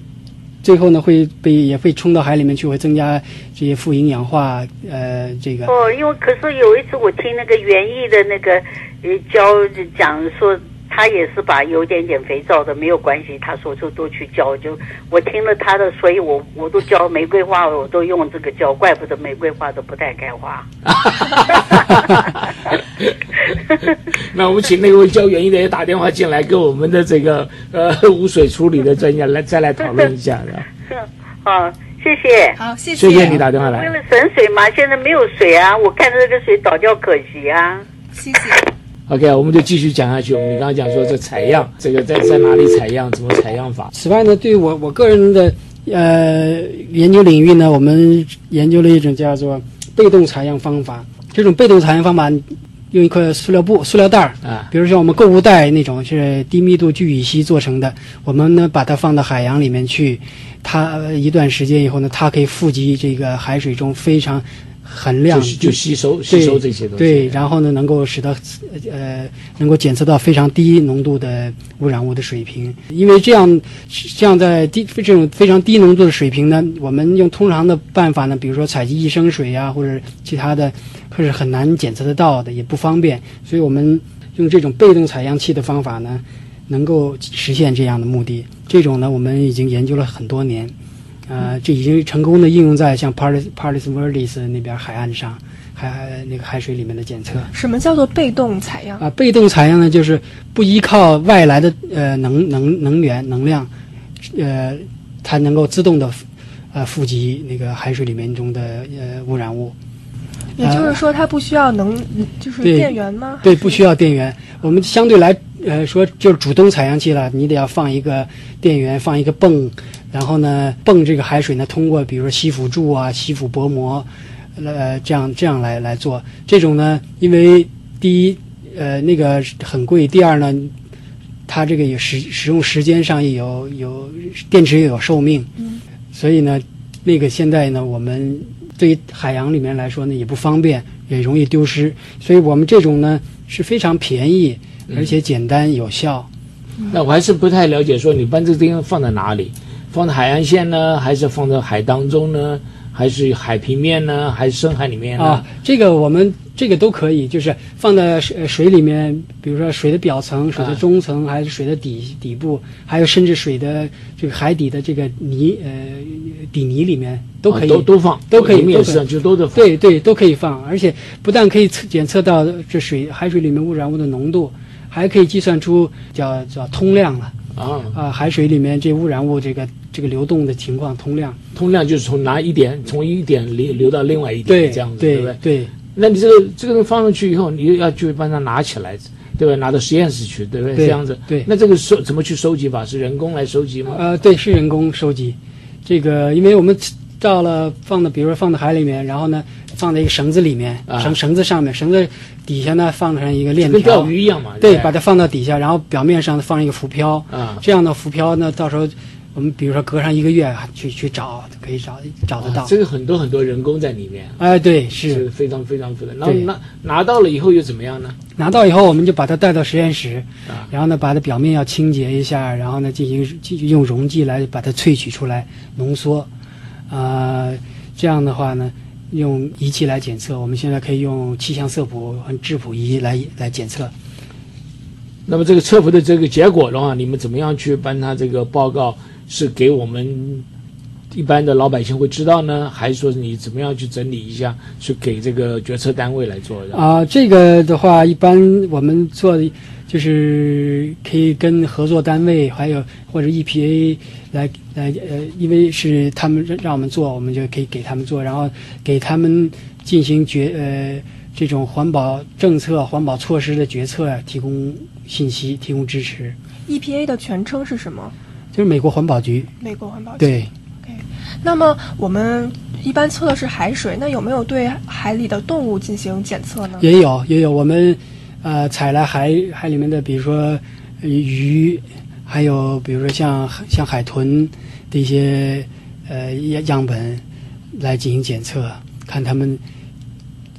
Speaker 4: 最后呢会被也会冲到海里面去，会增加这些富营养化呃这个。
Speaker 5: 哦，因为可是有一次我听那个园艺的那个呃教讲说。他也是把有点点肥皂的没有关系，他说就都去浇。就我听了他的，所以我我都浇玫瑰花，我都用这个浇，怪不得玫瑰花都不太开花。
Speaker 3: 那我们请那位教园艺的也打电话进来，跟我们的这个呃污水处理的专家来再来讨论一下
Speaker 5: 的。*laughs* 好，谢谢。
Speaker 1: 好，谢
Speaker 3: 谢。谢谢你打电话来。
Speaker 5: 为了省水嘛，现在没有水啊，我看着这个水倒掉可惜啊。
Speaker 1: 谢谢。
Speaker 3: OK，我们就继续讲下去。我们刚刚讲说这采样，这个在在哪里采样，怎么采样法？
Speaker 4: 此外呢，对于我我个人的呃研究领域呢，我们研究了一种叫做被动采样方法。这种被动采样方法，用一块塑料布、塑料袋儿啊，比如像我们购物袋那种是低密度聚乙烯做成的，我们呢把它放到海洋里面去，它一段时间以后呢，它可以富集这个海水中非常。很亮，
Speaker 3: 就吸收吸收这些东西。
Speaker 4: 对，然后呢，能够使得呃，能够检测到非常低浓度的污染物的水平。因为这样，这样在低这种非常低浓度的水平呢，我们用通常的办法呢，比如说采集一升水呀，或者其他的，可是很难检测得到的，也不方便。所以我们用这种被动采样器的方法呢，能够实现这样的目的。这种呢，我们已经研究了很多年。呃，这已经成功的应用在像 Paris Paris Verdes 那边海岸上，海那个海水里面的检测。
Speaker 1: 什么叫做被动采样？
Speaker 4: 啊，被动采样呢，就是不依靠外来的呃能能能源能量，呃，它能够自动的呃富集那个海水里面中的呃污染物。
Speaker 1: 也就是说，它不需要能就是电源吗？
Speaker 4: 对，不需要电源。我们相对来呃说就是主动采样器了，你得要放一个电源，放一个泵，然后呢泵这个海水呢通过比如说吸附柱啊、吸附薄膜，呃这样这样来来做。这种呢，因为第一呃那个很贵，第二呢它这个也使使用时间上也有有电池也有寿命，
Speaker 1: 嗯，
Speaker 4: 所以呢那个现在呢我们。对于海洋里面来说呢，也不方便，也容易丢失，所以我们这种呢是非常便宜，而且简单有效。
Speaker 3: 那我还是不太了解，说你把这个地方放在哪里？放在海岸线呢，还是放在海当中呢？还是海平面呢？还是深海里面呢？
Speaker 4: 啊，这个我们这个都可以，就是放在水水里面，比如说水的表层、水的中层，还是水的底底部，还有甚至水的这个海底的这个泥呃底泥里面都可以，
Speaker 3: 都都放，
Speaker 4: 都可以，
Speaker 3: 面上就都得放。
Speaker 4: 对对，都可以放，而且不但可以测检测到这水海水里面污染物的浓度，还可以计算出叫叫通量了。
Speaker 3: 啊
Speaker 4: 啊，海水里面这污染物这个这个流动的情况，通量，
Speaker 3: 通量就是从哪一点从一点流流到另外一点，
Speaker 4: 对，
Speaker 3: 这样子，
Speaker 4: 对
Speaker 3: 不对？
Speaker 4: 对。
Speaker 3: 那你这个这个东西放上去以后，你又要去把它拿起来，对吧？拿到实验室去，对不对？
Speaker 4: 对
Speaker 3: 这样子。
Speaker 4: 对。
Speaker 3: 那这个收怎么去收集法？是人工来收集吗？
Speaker 4: 呃，对，是人工收集。这个，因为我们到了放到，比如说放到海里面，然后呢，放在一个绳子里面，
Speaker 3: 啊。
Speaker 4: 绳绳子上面，绳子底下呢放上一个链条。
Speaker 3: 跟，钓鱼一样嘛。
Speaker 4: 对，把它放到底下，然后表面上放一个浮漂，
Speaker 3: 啊，
Speaker 4: 这样的浮漂呢，到时候我们比如说隔上一个月去去找，可以找找得到。
Speaker 3: 啊这个很多很多人工在里面，
Speaker 4: 哎，对，
Speaker 3: 是。
Speaker 4: 是
Speaker 3: 非常非常复杂。然后
Speaker 4: 对。
Speaker 3: 拿拿到了以后又怎么样呢？
Speaker 4: 拿到以后，我们就把它带到实验室，
Speaker 3: 啊。
Speaker 4: 然后呢，把它表面要清洁一下，然后呢，进行继续用溶剂来把它萃取出来，浓缩，呃，这样的话呢，用仪器来检测。我们现在可以用气象色谱和质谱仪来来检测。
Speaker 3: 那么这个测谱的这个结果的话，你们怎么样去帮他这个报告？是给我们一般的老百姓会知道呢，还是说你怎么样去整理一下，去给这个决策单位来做的？
Speaker 4: 啊、这个的话，一般我们做的就是可以跟合作单位，还有或者 EPA 来来呃，因为是他们让让我们做，我们就可以给他们做，然后给他们进行决呃这种环保政策、环保措施的决策提供信息、提供支持。
Speaker 1: EPA E 的全称是什么？
Speaker 4: 就是美国环保局，
Speaker 1: 美国环保局。
Speaker 4: 对，
Speaker 1: 那么我们一般测的是海水，那有没有对海里的动物进行检测呢？
Speaker 4: 也有也有，我们呃采来海海里面的，比如说鱼，还有比如说像像海豚的一些呃样样本来进行检测，看他们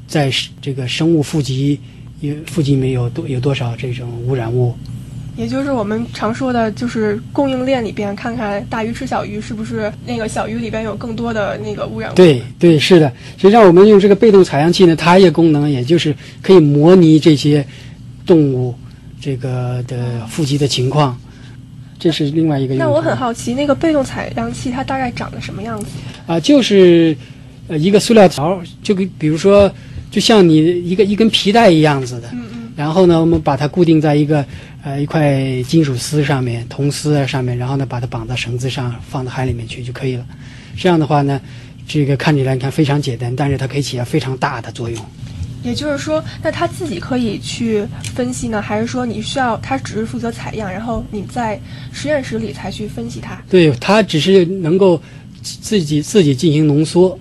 Speaker 4: 在这个生物富集有富集里面有多有多少这种污染物。
Speaker 1: 也就是我们常说的，就是供应链里边看看大鱼吃小鱼，是不是那个小鱼里边有更多的那个污染物？
Speaker 4: 对对，是的。实际上，我们用这个被动采样器呢，它一个功能也就是可以模拟这些动物这个的富集的情况，这是另外一个用。
Speaker 1: 那我很好奇，那个被动采样器它大概长得什么样子？
Speaker 4: 啊，就是呃一个塑料条，就跟比如说，就像你一个一根皮带一样子的。
Speaker 1: 嗯嗯。
Speaker 4: 然后呢，我们把它固定在一个呃一块金属丝上面，铜丝啊上面，然后呢把它绑到绳子上，放到海里面去就可以了。这样的话呢，这个看起来你看非常简单，但是它可以起到非常大的作用。
Speaker 1: 也就是说，那他自己可以去分析呢，还是说你需要他只是负责采样，然后你在实验室里才去分析它？
Speaker 4: 对，它只是能够自己自己进行浓缩，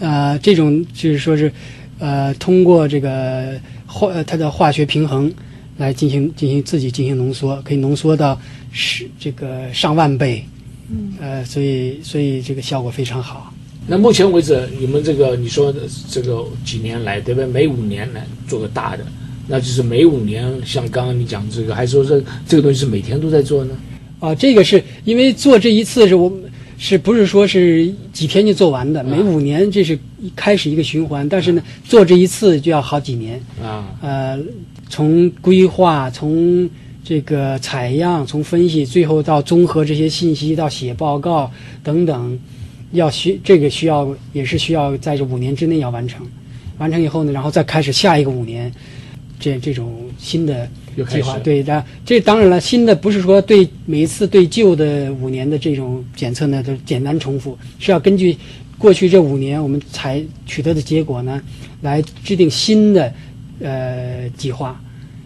Speaker 4: 呃，这种就是说是呃通过这个化呃它的化学平衡来进行进行自己进行浓缩，可以浓缩到十这个上万倍，
Speaker 1: 嗯，
Speaker 4: 呃，所以所以这个效果非常好。
Speaker 3: 那目前为止，你们这个你说的这个几年来，对不对？每五年来做个大的，那就是每五年，像刚刚你讲这个，还说这这个东西是每天都在做呢？
Speaker 4: 啊，这个是因为做这一次是我们是不是说是几天就做完的？每五年这是一开始一个循环，但是呢，做这一次就要好几年。
Speaker 3: 啊，
Speaker 4: 呃，从规划，从这个采样，从分析，最后到综合这些信息，到写报告等等，要需这个需要也是需要在这五年之内要完成。完成以后呢，然后再开始下一个五年，这这种新的计划。对的，这当然了，新的不是说对每一次对旧的五年的这种检测呢都简单重复，是要根据过去这五年我们采取得的结果呢，来制定新的呃计划。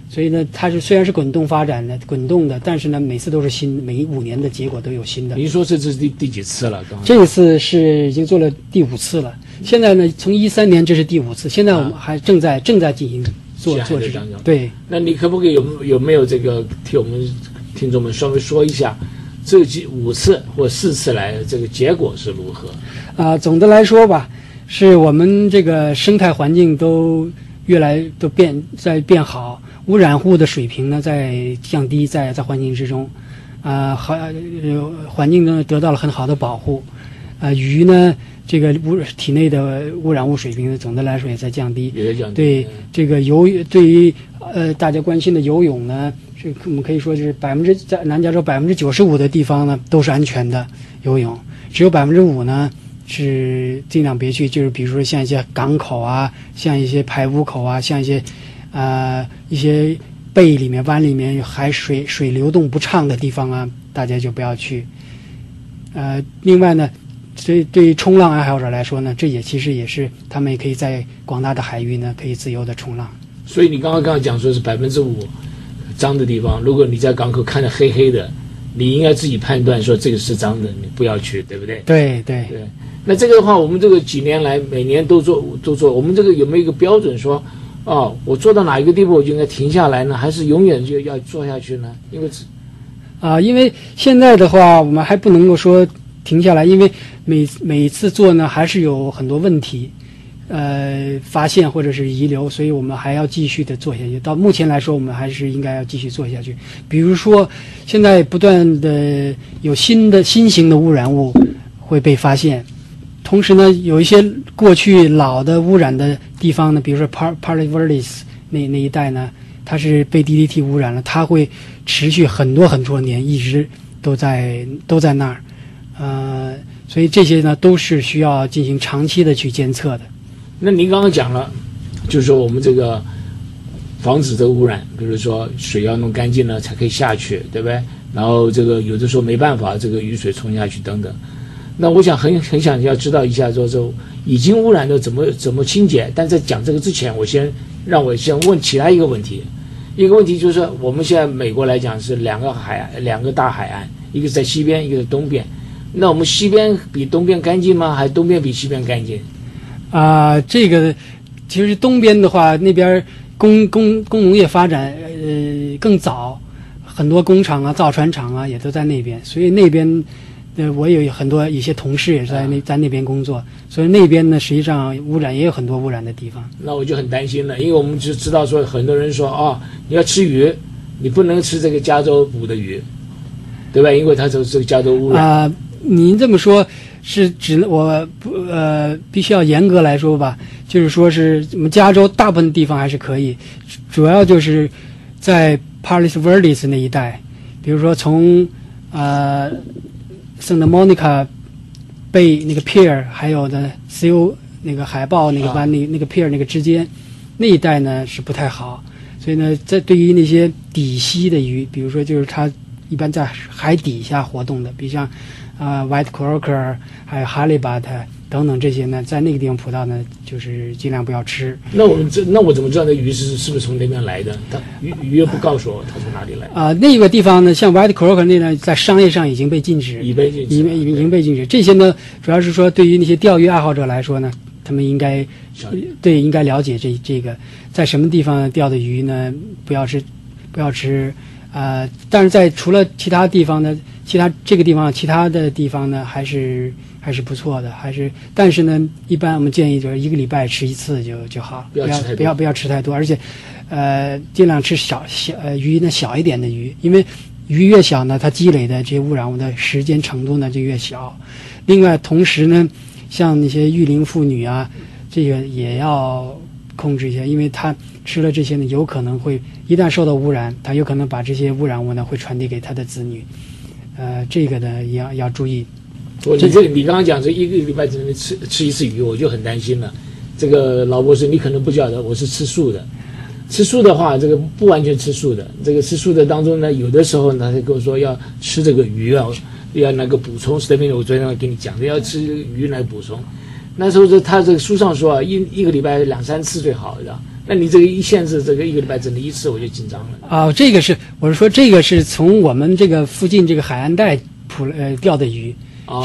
Speaker 4: 所以呢，它是虽然是滚动发展的、滚动的，但是呢，每次都是新，每五年的结果都有新的。
Speaker 3: 您说这这是第第几次了？
Speaker 4: 这一次是已经做了第五次了。现在呢，从一三年这是第五次，现在我们还正在、正在进行做做这
Speaker 3: 在当中
Speaker 4: 对。
Speaker 3: 那你可不可以有有没有这个替我们听众们稍微说一下，这几五次或四次来这个结果是如何？
Speaker 4: 啊、总的来说吧，是我们这个生态环境都越来都变在变好，污染物的水平呢在降低，在在环境之中，啊、环呃环境呢得到了很好的保护，啊、鱼呢这个污体内的污染物水平呢总的来说也在降低，
Speaker 3: 也在讲
Speaker 4: 对这个游，对于呃大家关心的游泳呢，是我们可以说是百分之在南加州百分之九十五的地方呢都是安全的游泳，只有百分之五呢是尽量别去，就是比如说像一些港口啊，像一些排污口啊，像一些呃一些背里面湾里面海水水流动不畅的地方啊，大家就不要去。呃，另外呢，所以对于冲浪爱好者来说呢，这也其实也是他们也可以在广大的海域呢可以自由的冲浪。
Speaker 3: 所以你刚刚刚刚讲说是百分之五脏的地方，如果你在港口看着黑黑的，你应该自己判断说这个是脏的，你不要去，对不对？
Speaker 4: 对对
Speaker 3: 对。那这个的话，我们这个几年来每年都做都做，我们这个有没有一个标准说，哦，我做到哪一个地步我就应该停下来呢？还是永远就要做下去呢？因为只
Speaker 4: 啊、因为现在的话，我们还不能够说停下来，因为每每次做呢还是有很多问题，呃，发现或者是遗留，所以我们还要继续的做下去。到目前来说，我们还是应该要继续做下去。比如说，现在不断的有新的新型的污染物会被发现，同时呢，有一些过去老的污染的地方呢，比如说 Par Parley Verdes 那那一带呢，它是被 DDT 污染了，它会持续很多很多年，一直都在都在那儿，呃，所以这些呢都是需要进行长期的去监测的。
Speaker 3: 那您刚刚讲了，就是说我们这个防止这个污染，比如说水要弄干净了才可以下去，对不对？然后这个有的时候没办法，这个雨水冲下去等等。那我想很很想要知道一下，说说已经污染的怎么怎么清洁。但在讲这个之前，我先让我先问其他一个问题。一个问题就是，我们现在美国来讲是两个海，两个大海岸，一个在西边，一个在东边。那我们西边比东边干净吗？还是东边比西边干净？
Speaker 4: 啊、这个其实东边的话，那边工工工农业发展呃更早，很多工厂啊、造船厂啊也都在那边，所以那边呃我有很多一些同事也是在那、在那边工作，所以那边呢实际上污染也有很多污染的地方。
Speaker 3: 那我就很担心了，因为我们就知道说，很多人说哦，你要吃鱼，你不能吃这个加州捕的鱼，对吧？因为它这这个加州污染。
Speaker 4: 啊、您这么说，是指我不呃，必须要严格来说吧，就是说是我们加州大部分地方还是可以，主要就是在 Palos Verdes 那一带，比如说从呃 Santa Monica 被那个 pier，还有的 Seal 那个海豹那个班、那那个 pier 那个之间那一带呢是不太好，所以呢，在对于那些底栖的鱼，比如说就是它一般在海底下活动的，比如像啊、White Croaker，还有 Halibut 等等这些呢，在那个地方捕到呢，就是尽量不要吃。
Speaker 3: 那我们这那我怎么知道那鱼是是不是从那边来的？它鱼鱼又不告诉我它从哪里来，
Speaker 4: 啊、那个地方呢，像 White Croaker 那呢，在商业上已经被禁止，
Speaker 3: 已被禁止
Speaker 4: 已经被禁止。这些呢，主要是说对于那些钓鱼爱好者来说呢，他们应该对应该了解这这个在什么地方钓的鱼呢，不要吃不要吃。呃，但是在除了其他地方呢，其他这个地方其他的地方呢，还是还是不错的，还是但是呢，一般我们建议就是一个礼拜吃一次就就好，
Speaker 3: 不要
Speaker 4: 不要不要吃太多，而且呃尽量吃小小呃鱼呢小一点的鱼，因为鱼越小呢，它积累的这些污染物的时间程度呢就越小。另外，同时呢，像那些育龄妇女啊，这个也要控制一下，因为她吃了这些呢，有可能会一旦受到污染，他有可能把这些污染物呢会传递给他的子女。呃，这个呢也要要注意。
Speaker 3: 我你这你刚刚讲这一个礼拜只能吃吃一次鱼，我就很担心了。这个老博士，你可能不晓得，我是吃素的。吃素的话，这个不完全吃素的。这个吃素的当中呢，有的时候呢，他跟我说要吃这个鱼啊，要那个补充。史蒂芬，我昨天跟你讲的，要吃鱼来补充。那时候这他这个书上说啊，一一个礼拜两三次最好，是吧？那你这个一限制这个一个礼拜只能一次，我就紧张了。
Speaker 4: 啊，这个是我是说，这个是从我们这个附近这个海岸带捕呃钓的鱼。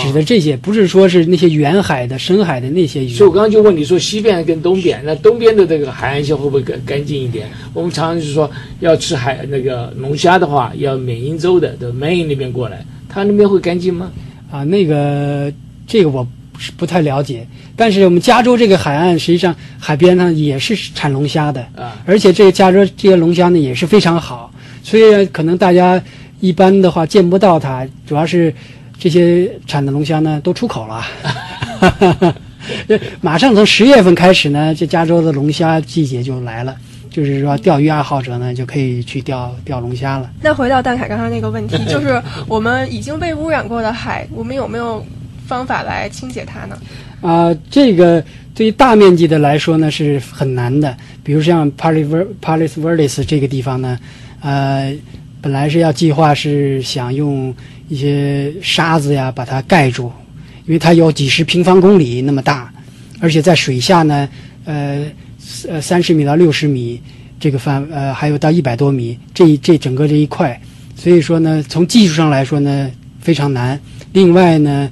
Speaker 4: 指的这些不是说是那些远海的、深海的那些鱼。
Speaker 3: 所以我刚刚就问你说，西边跟东边，那东边的这个海岸线会不会更干净一点？我们常常就是说，要吃海那个龙虾的话，要缅因州的的 Maine 那边过来，它那边会干净吗？
Speaker 4: 啊，那个这个我是不太了解。但是我们加州这个海岸，实际上海边呢也是产龙虾的啊，而且这个加州这些龙虾呢也是非常好，所以可能大家一般的话见不到它，主要是。这些产的龙虾呢，都出口了。*laughs* 马上从十月份开始呢，这加州的龙虾季节就来了，就是说钓鱼爱好者呢就可以去钓钓龙虾了。
Speaker 1: 那回到蛋凯刚刚那个问题，*laughs* 就是我们已经被污染过的海，我们有没有方法来清洁它呢？
Speaker 4: 啊，这个对于大面积的来说呢是很难的。比如像 Palis Palis Verdes 这个地方呢，呃，本来是要计划是想用。一些沙子呀，把它盖住，因为它有几十平方公里那么大，而且在水下呢，呃，呃，三十米到六十米这个范，呃，还有到一百多米，这这整个这一块，所以说呢，从技术上来说呢，非常难。另外呢，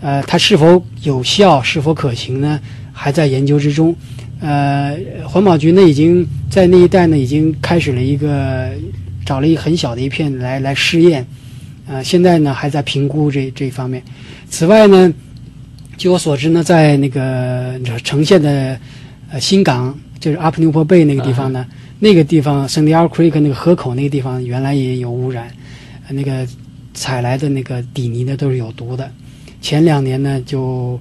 Speaker 4: 呃，它是否有效、是否可行呢，还在研究之中。呃，环保局呢，已经在那一带呢，已经开始了一个，找了一很小的一片来来试验。呃，现在呢还在评估这这一方面。此外呢，据我所知呢，在那个呈现的呃新港，就是阿普纽坡贝那个地方呢，那个地方圣地亚 Creek 那个河口那个地方原来也有污染，那个采来的那个底泥呢都是有毒的。前两年呢就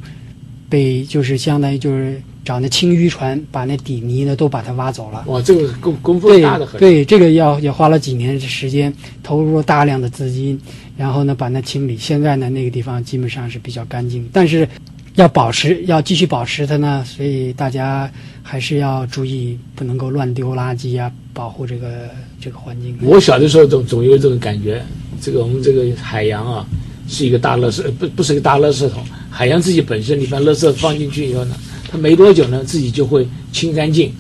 Speaker 4: 被就是相当于就是。找那清淤船把那底泥呢都把它挖走了。
Speaker 3: 哇，这个工功夫大的很。
Speaker 4: 对，这个要要花了几年的时间，投入了大量的资金，然后呢把那清理。现在呢那个地方基本上是比较干净，但是要保持要继续保持它呢，所以大家还是要注意，不能够乱丢垃圾啊，保护这个这个环境。
Speaker 3: 我小的时候总总有这种感觉，这个我们这个海洋啊是一个大垃圾，不不是一个大垃圾桶。海洋自己本身，你把垃圾放进去以后呢？它没多久呢，自己就会清干净。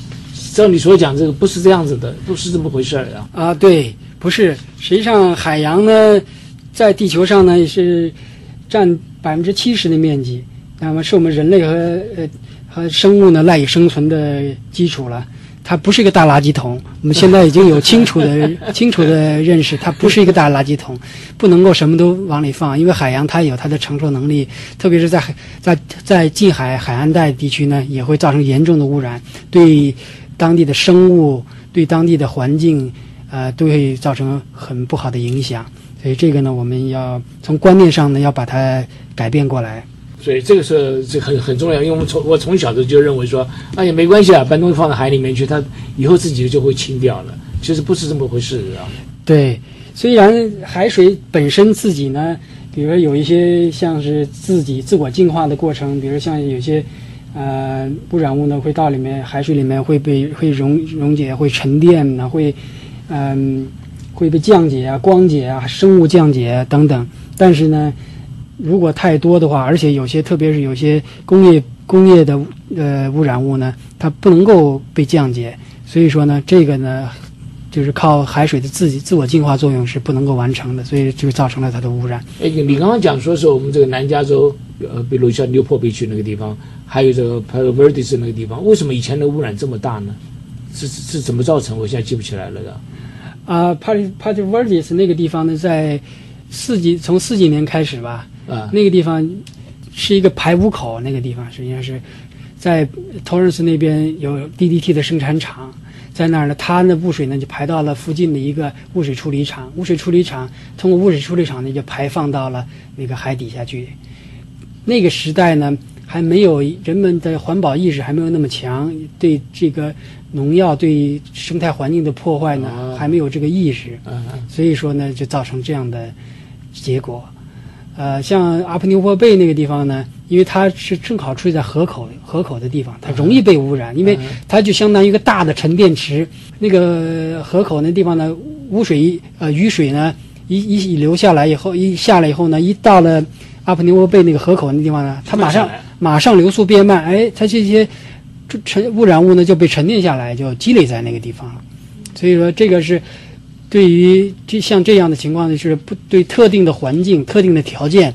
Speaker 3: 照你所讲，这个不是这样子的，不是这么回事儿啊。
Speaker 4: 啊，对，不是。实际上，海洋呢，在地球上呢是占百分之七十的面积，那么是我们人类和呃和生物呢赖以生存的基础了。它不是一个大垃圾桶，我们现在已经有清楚的、*laughs* 清楚的认识，它不是一个大垃圾桶，不能够什么都往里放，因为海洋它有它的承受能力，特别是在海在在近海海岸带地区呢，也会造成严重的污染，对当地的生物、对当地的环境，呃，都会造成很不好的影响。所以这个呢，我们要从观念上呢，要把它改变过来。
Speaker 3: 所以这个是这很很重要，因为我们从我从小就认为说，哎呀没关系啊，把东西放到海里面去，它以后自己就会清掉了。其实不是这么回事啊。
Speaker 4: 对，虽然海水本身自己呢，比如说有一些像是自己自我净化的过程，比如像有些呃污染物呢会到里面海水里面会被会溶溶解、会沉淀呢，会嗯会被降解啊、光解啊、生物降解啊等等，但是呢。如果太多的话，而且有些，特别是有些工业工业的呃污染物呢，它不能够被降解，所以说呢，这个呢，就是靠海水的自己自我净化作用是不能够完成的，所以就造成了它的污染。
Speaker 3: 哎，你刚刚讲说是我们这个南加州，呃，比如像纽珀贝区那个地方，还有这个 Palo Verde 那个地方，为什么以前的污染这么大呢？是是怎么造成？我现在记不起来了的。
Speaker 4: 啊，Palo Palo Verde 那个地方呢，在四几从四几年开始吧。
Speaker 3: 啊，
Speaker 4: 那个地方是一个排污口，那个地方实际上是在 Torrance 那边有 DDT 的生产厂，在那儿呢，它的污水呢就排到了附近的一个污水处理厂，污水处理厂通过污水处理厂呢就排放到了那个海底下去。那个时代呢还没有人们的环保意识还没有那么强，对这个农药对生态环境的破坏呢还没有这个意识，所以说呢就造成这样的结果。呃，像阿普尼沃贝那个地方呢，因为它是正好处在河口河口的地方，它容易被污染，因为它就相当于一个大的沉淀池。那个河口那地方呢，污水呃雨水呢一一一流下来以后，一下来以后呢，一到了阿普尼沃贝那个河口那地方呢，它马上马上流速变慢，哎，它这些沉污染物呢就被沉淀下来，就积累在那个地方了。所以说这个是。对于这像这样的情况呢，是不对特定的环境、特定的条件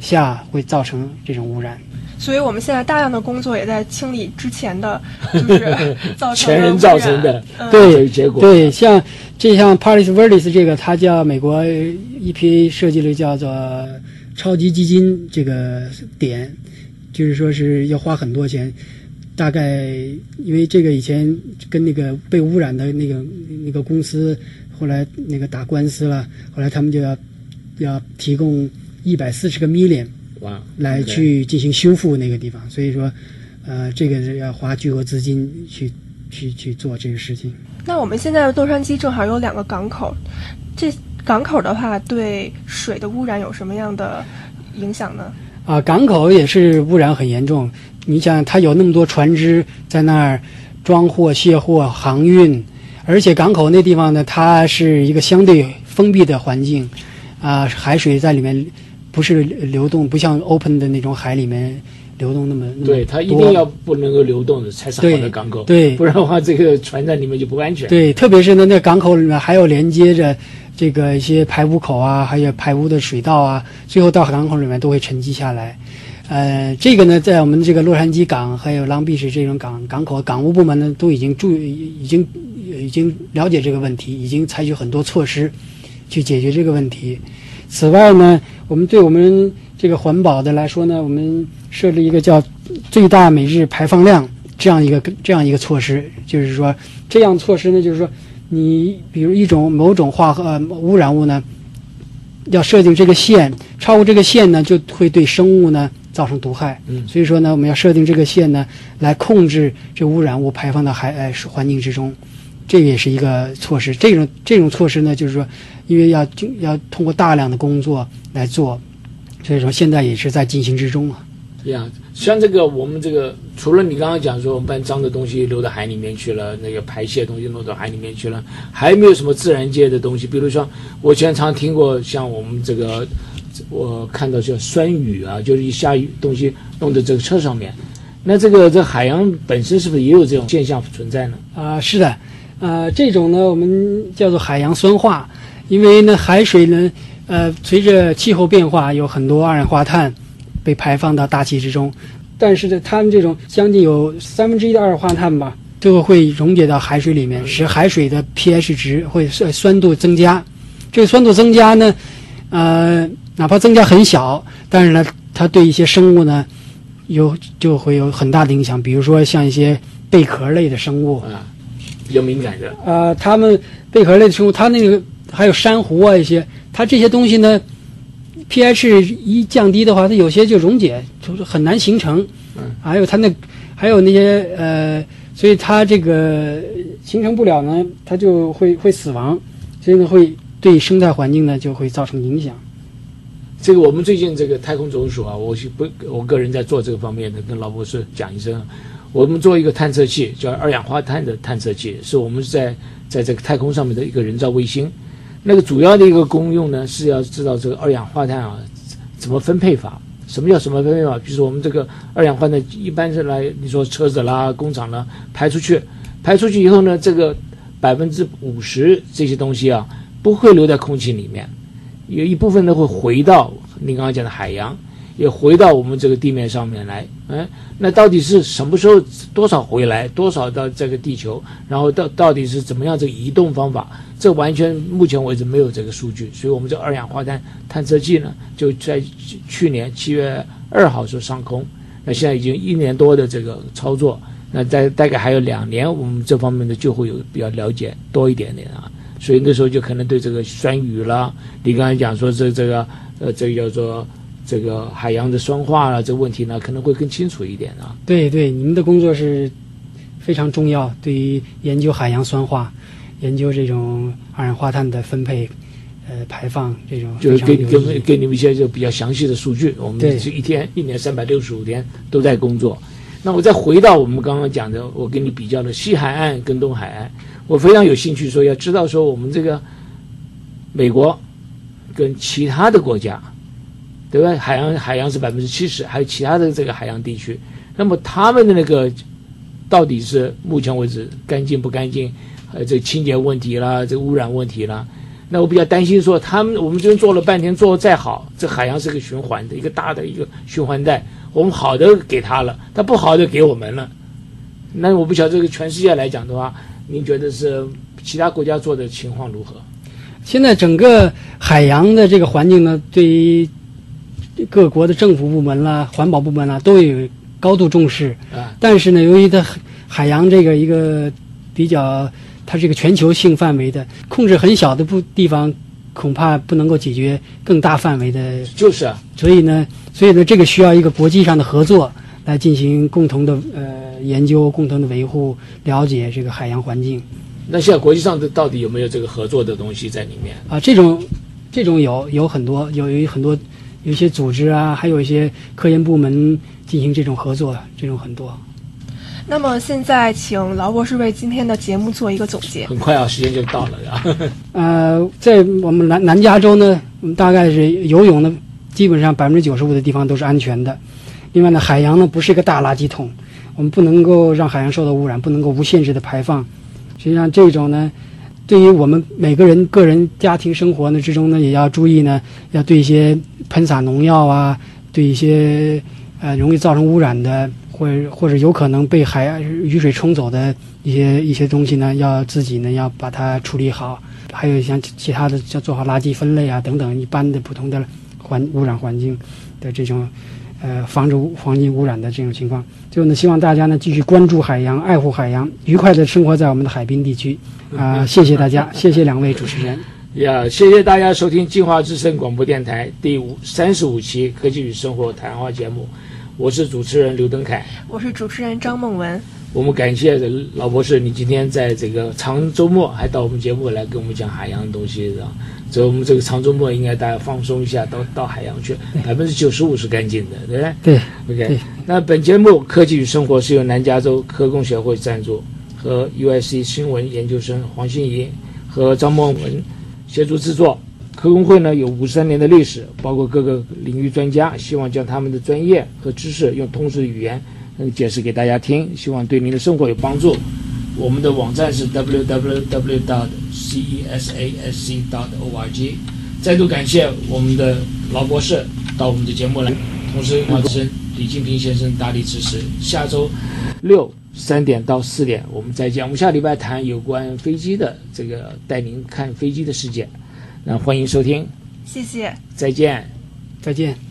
Speaker 4: 下会造成这种污染。
Speaker 1: 所以我们现在大量的工作也在清理之前的，就是造成
Speaker 3: 前人造成的
Speaker 4: 对
Speaker 3: 结果。
Speaker 4: 对，像这像 Paris Verdes 这个，它叫美国 EPA 设计了叫做超级基金这个点，就是说是要花很多钱。大概因为这个以前跟那个被污染的那个那个公司。后来那个打官司了，后来他们就要要提供一百四十个 million
Speaker 3: 哇，
Speaker 4: 来去进行修复那个地方，所以说，呃，这个是要花巨额资金去去去做这个事情。
Speaker 1: 那我们现在洛杉矶正好有两个港口，这港口的话对水的污染有什么样的影响呢？
Speaker 4: 啊，港口也是污染很严重。你想，它有那么多船只在那儿装货、卸货、航运。而且港口那地方呢，它是一个相对封闭的环境，啊，海水在里面不是流动，不像 open 的那种海里面流动那么
Speaker 3: 对，它一定要不能够流动的才是好的港口，
Speaker 4: 对，
Speaker 3: 不然的话这个船在里面就不安全。
Speaker 4: 对，特别是呢，那港口里面还有连接着这个一些排污口啊，还有排污的水道啊，最后到港口里面都会沉积下来。呃，这个呢，在我们这个洛杉矶港还有 Long Beach 这种港港口，港务部门呢都已经注已经。已经了解这个问题，已经采取很多措施去解决这个问题。此外呢，我们对我们这个环保的来说呢，我们设立一个叫最大每日排放量这样一个这样一个措施，就是说这样措施呢，就是说你比如一种某种化合污染物呢，要设定这个线，超过这个线呢，就会对生物呢造成毒害。
Speaker 3: 嗯，
Speaker 4: 所以说呢，我们要设定这个线呢，来控制这污染物排放到海呃环境之中。这也是一个措施，这种这种措施呢，就是说，因为要要通过大量的工作来做，所以说现在也是在进行之中啊。
Speaker 3: 呀，像这个我们这个，除了你刚刚讲说我们把脏的东西流到海里面去了，那个排泄的东西弄到海里面去了，还有没有什么自然界的东西？比如说，我经常听过像我们这个，我看到叫酸雨啊，就是一下雨东西弄到这个车上面，那这个这海洋本身是不是也有这种现象存在呢？
Speaker 4: 啊，是的。呃，这种呢，我们叫做海洋酸化，因为呢，海水呢，呃，随着气候变化，有很多二氧化碳被排放到大气之中，但是呢，它们这种将近有三分之一的二氧化碳吧，最后会溶解到海水里面，使海水的 pH 值会酸酸度增加。这个酸度增加呢，呃，哪怕增加很小，但是呢，它对一些生物呢，有就会有很大的影响，比如说像一些贝壳类的生物。
Speaker 3: 比较敏感的
Speaker 4: 啊，它们贝壳类的生物，它那个还有珊瑚啊，一些，它这些东西呢，pH 一降低的话，它有些就溶解，就是很难形成。
Speaker 3: 嗯，
Speaker 4: 还有它那，还有那些呃，所以它这个形成不了呢，它就会会死亡，所以呢，会对生态环境呢就会造成影响。
Speaker 3: 这个我们最近这个太空总署啊，我是不，我个人在做这个方面的，跟老博士讲一声。我们做一个探测器，叫二氧化碳的探测器，是我们在在这个太空上面的一个人造卫星。那个主要的一个功用呢，是要知道这个二氧化碳啊怎么分配法。什么叫什么分配法？比如说我们这个二氧化碳一般是来，你说车子啦、工厂啦排出去，排出去以后呢，这个百分之五十这些东西啊不会留在空气里面，有一部分呢会回到你刚刚讲的海洋。也回到我们这个地面上面来，嗯，那到底是什么时候多少回来，多少到这个地球，然后到到底是怎么样这个移动方法，这完全目前为止没有这个数据，所以我们这二氧化碳探测器呢，就在去年七月二号就上空，那现在已经一年多的这个操作，那在大概还有两年，我们这方面的就会有比较了解多一点点啊，所以那时候就可能对这个酸雨啦，你刚才讲说这这个呃，这个叫做。这个海洋的酸化啊，这个问题呢可能会更清楚一点啊。
Speaker 4: 对对，你们的工作是非常重要，对于研究海洋酸化、研究这种二氧化碳的分配，呃排放这种
Speaker 3: 就是给给给你们一些就比较详细的数据，我们
Speaker 4: 对
Speaker 3: 是一天一年三百六十五天都在工作。那我再回到我们刚刚讲的，我跟你比较的西海岸跟东海岸，我非常有兴趣说要知道说我们这个美国跟其他的国家，对吧？海洋海洋是百分之七十，还有其他的这个海洋地区，那么他们的那个到底是目前为止干净不干净？呃，这清洁问题啦，这污染问题啦，那我比较担心说，他们我们这边做了半天，做的再好，这海洋是个循环的一个大的一个循环带，我们好的给他了，他不好的给我们了。那我不晓得这个全世界来讲的话，您觉得是其他国家做的情况如何？
Speaker 4: 现在整个海洋的这个环境呢，对于各国的政府部门啦、环保部门啦，都有高度重视。
Speaker 3: 啊，
Speaker 4: 但是呢，由于它海海洋这个一个比较，它是一个全球性范围的，控制很小的部地方，恐怕不能够解决更大范围的。
Speaker 3: 就是啊，
Speaker 4: 所以呢，所以呢，这个需要一个国际上的合作来进行共同的呃研究、共同的维护、了解这个海洋环境。
Speaker 3: 那现在国际上的到底有没有这个合作的东西在里面？
Speaker 4: 啊，这种这种有有很多有有很多有一些组织啊，还有一些科研部门进行这种合作，这种很多。
Speaker 1: 那么现在请劳博士为今天的节目做一个总结。
Speaker 3: 很快啊，时间就到了啊。*laughs*
Speaker 4: 呃，在我们南南加州呢，我们大概是游泳呢，基本上百分之九十五的地方都是安全的。另外呢，海洋呢不是一个大垃圾桶，我们不能够让海洋受到污染，不能够无限制的排放。实际上，这种呢，对于我们每个人个人家庭生活呢之中呢，也要注意呢，要对一些喷洒农药啊，对一些呃容易造成污染的，或者或者有可能被海雨水冲走的一些一些东西呢，要自己呢要把它处理好。还有像其他的，像做好垃圾分类啊等等，一般的普通的环污染环境的这种，呃，防止污环境污染的这种情况。最后呢，希望大家呢继续关注海洋，爱护海洋，愉快的生活在我们的海滨地区。啊、谢谢大家，*laughs* 谢谢两位主持人。
Speaker 3: 呀，谢谢大家收听进化之声广播电台第五三十五期科技与生活谈话节目，我是主持人刘登凯。
Speaker 1: 我是主持人张梦文。
Speaker 3: 我们感谢老博士，你今天在这个长周末还到我们节目来跟我们讲海洋的东西，是吧？所以我们这个长周末应该大家放松一下，到到海洋去，百分之九十五是干净的，对不对？
Speaker 4: 对
Speaker 3: ，OK，
Speaker 4: 对
Speaker 3: 那本节目《科技与生活》是由南加州科工协会赞助，和 UIC 新闻研究生黄欣怡和张梦文协助制作。科工会呢有五十三年的历史，包括各个领域专家，希望将他们的专业和知识用通俗的语言能解释给大家听，希望对您的生活有帮助。我们的网站是 www. cesasc. org。再度感谢我们的劳博士到我们的节目来，同时华生李金平先生大力支持。下周六三点到四点我们再见。我们下礼拜谈有关飞机的这个带您看飞机的事件，那欢迎收听，
Speaker 1: 谢谢。
Speaker 3: 再见。
Speaker 4: 再见。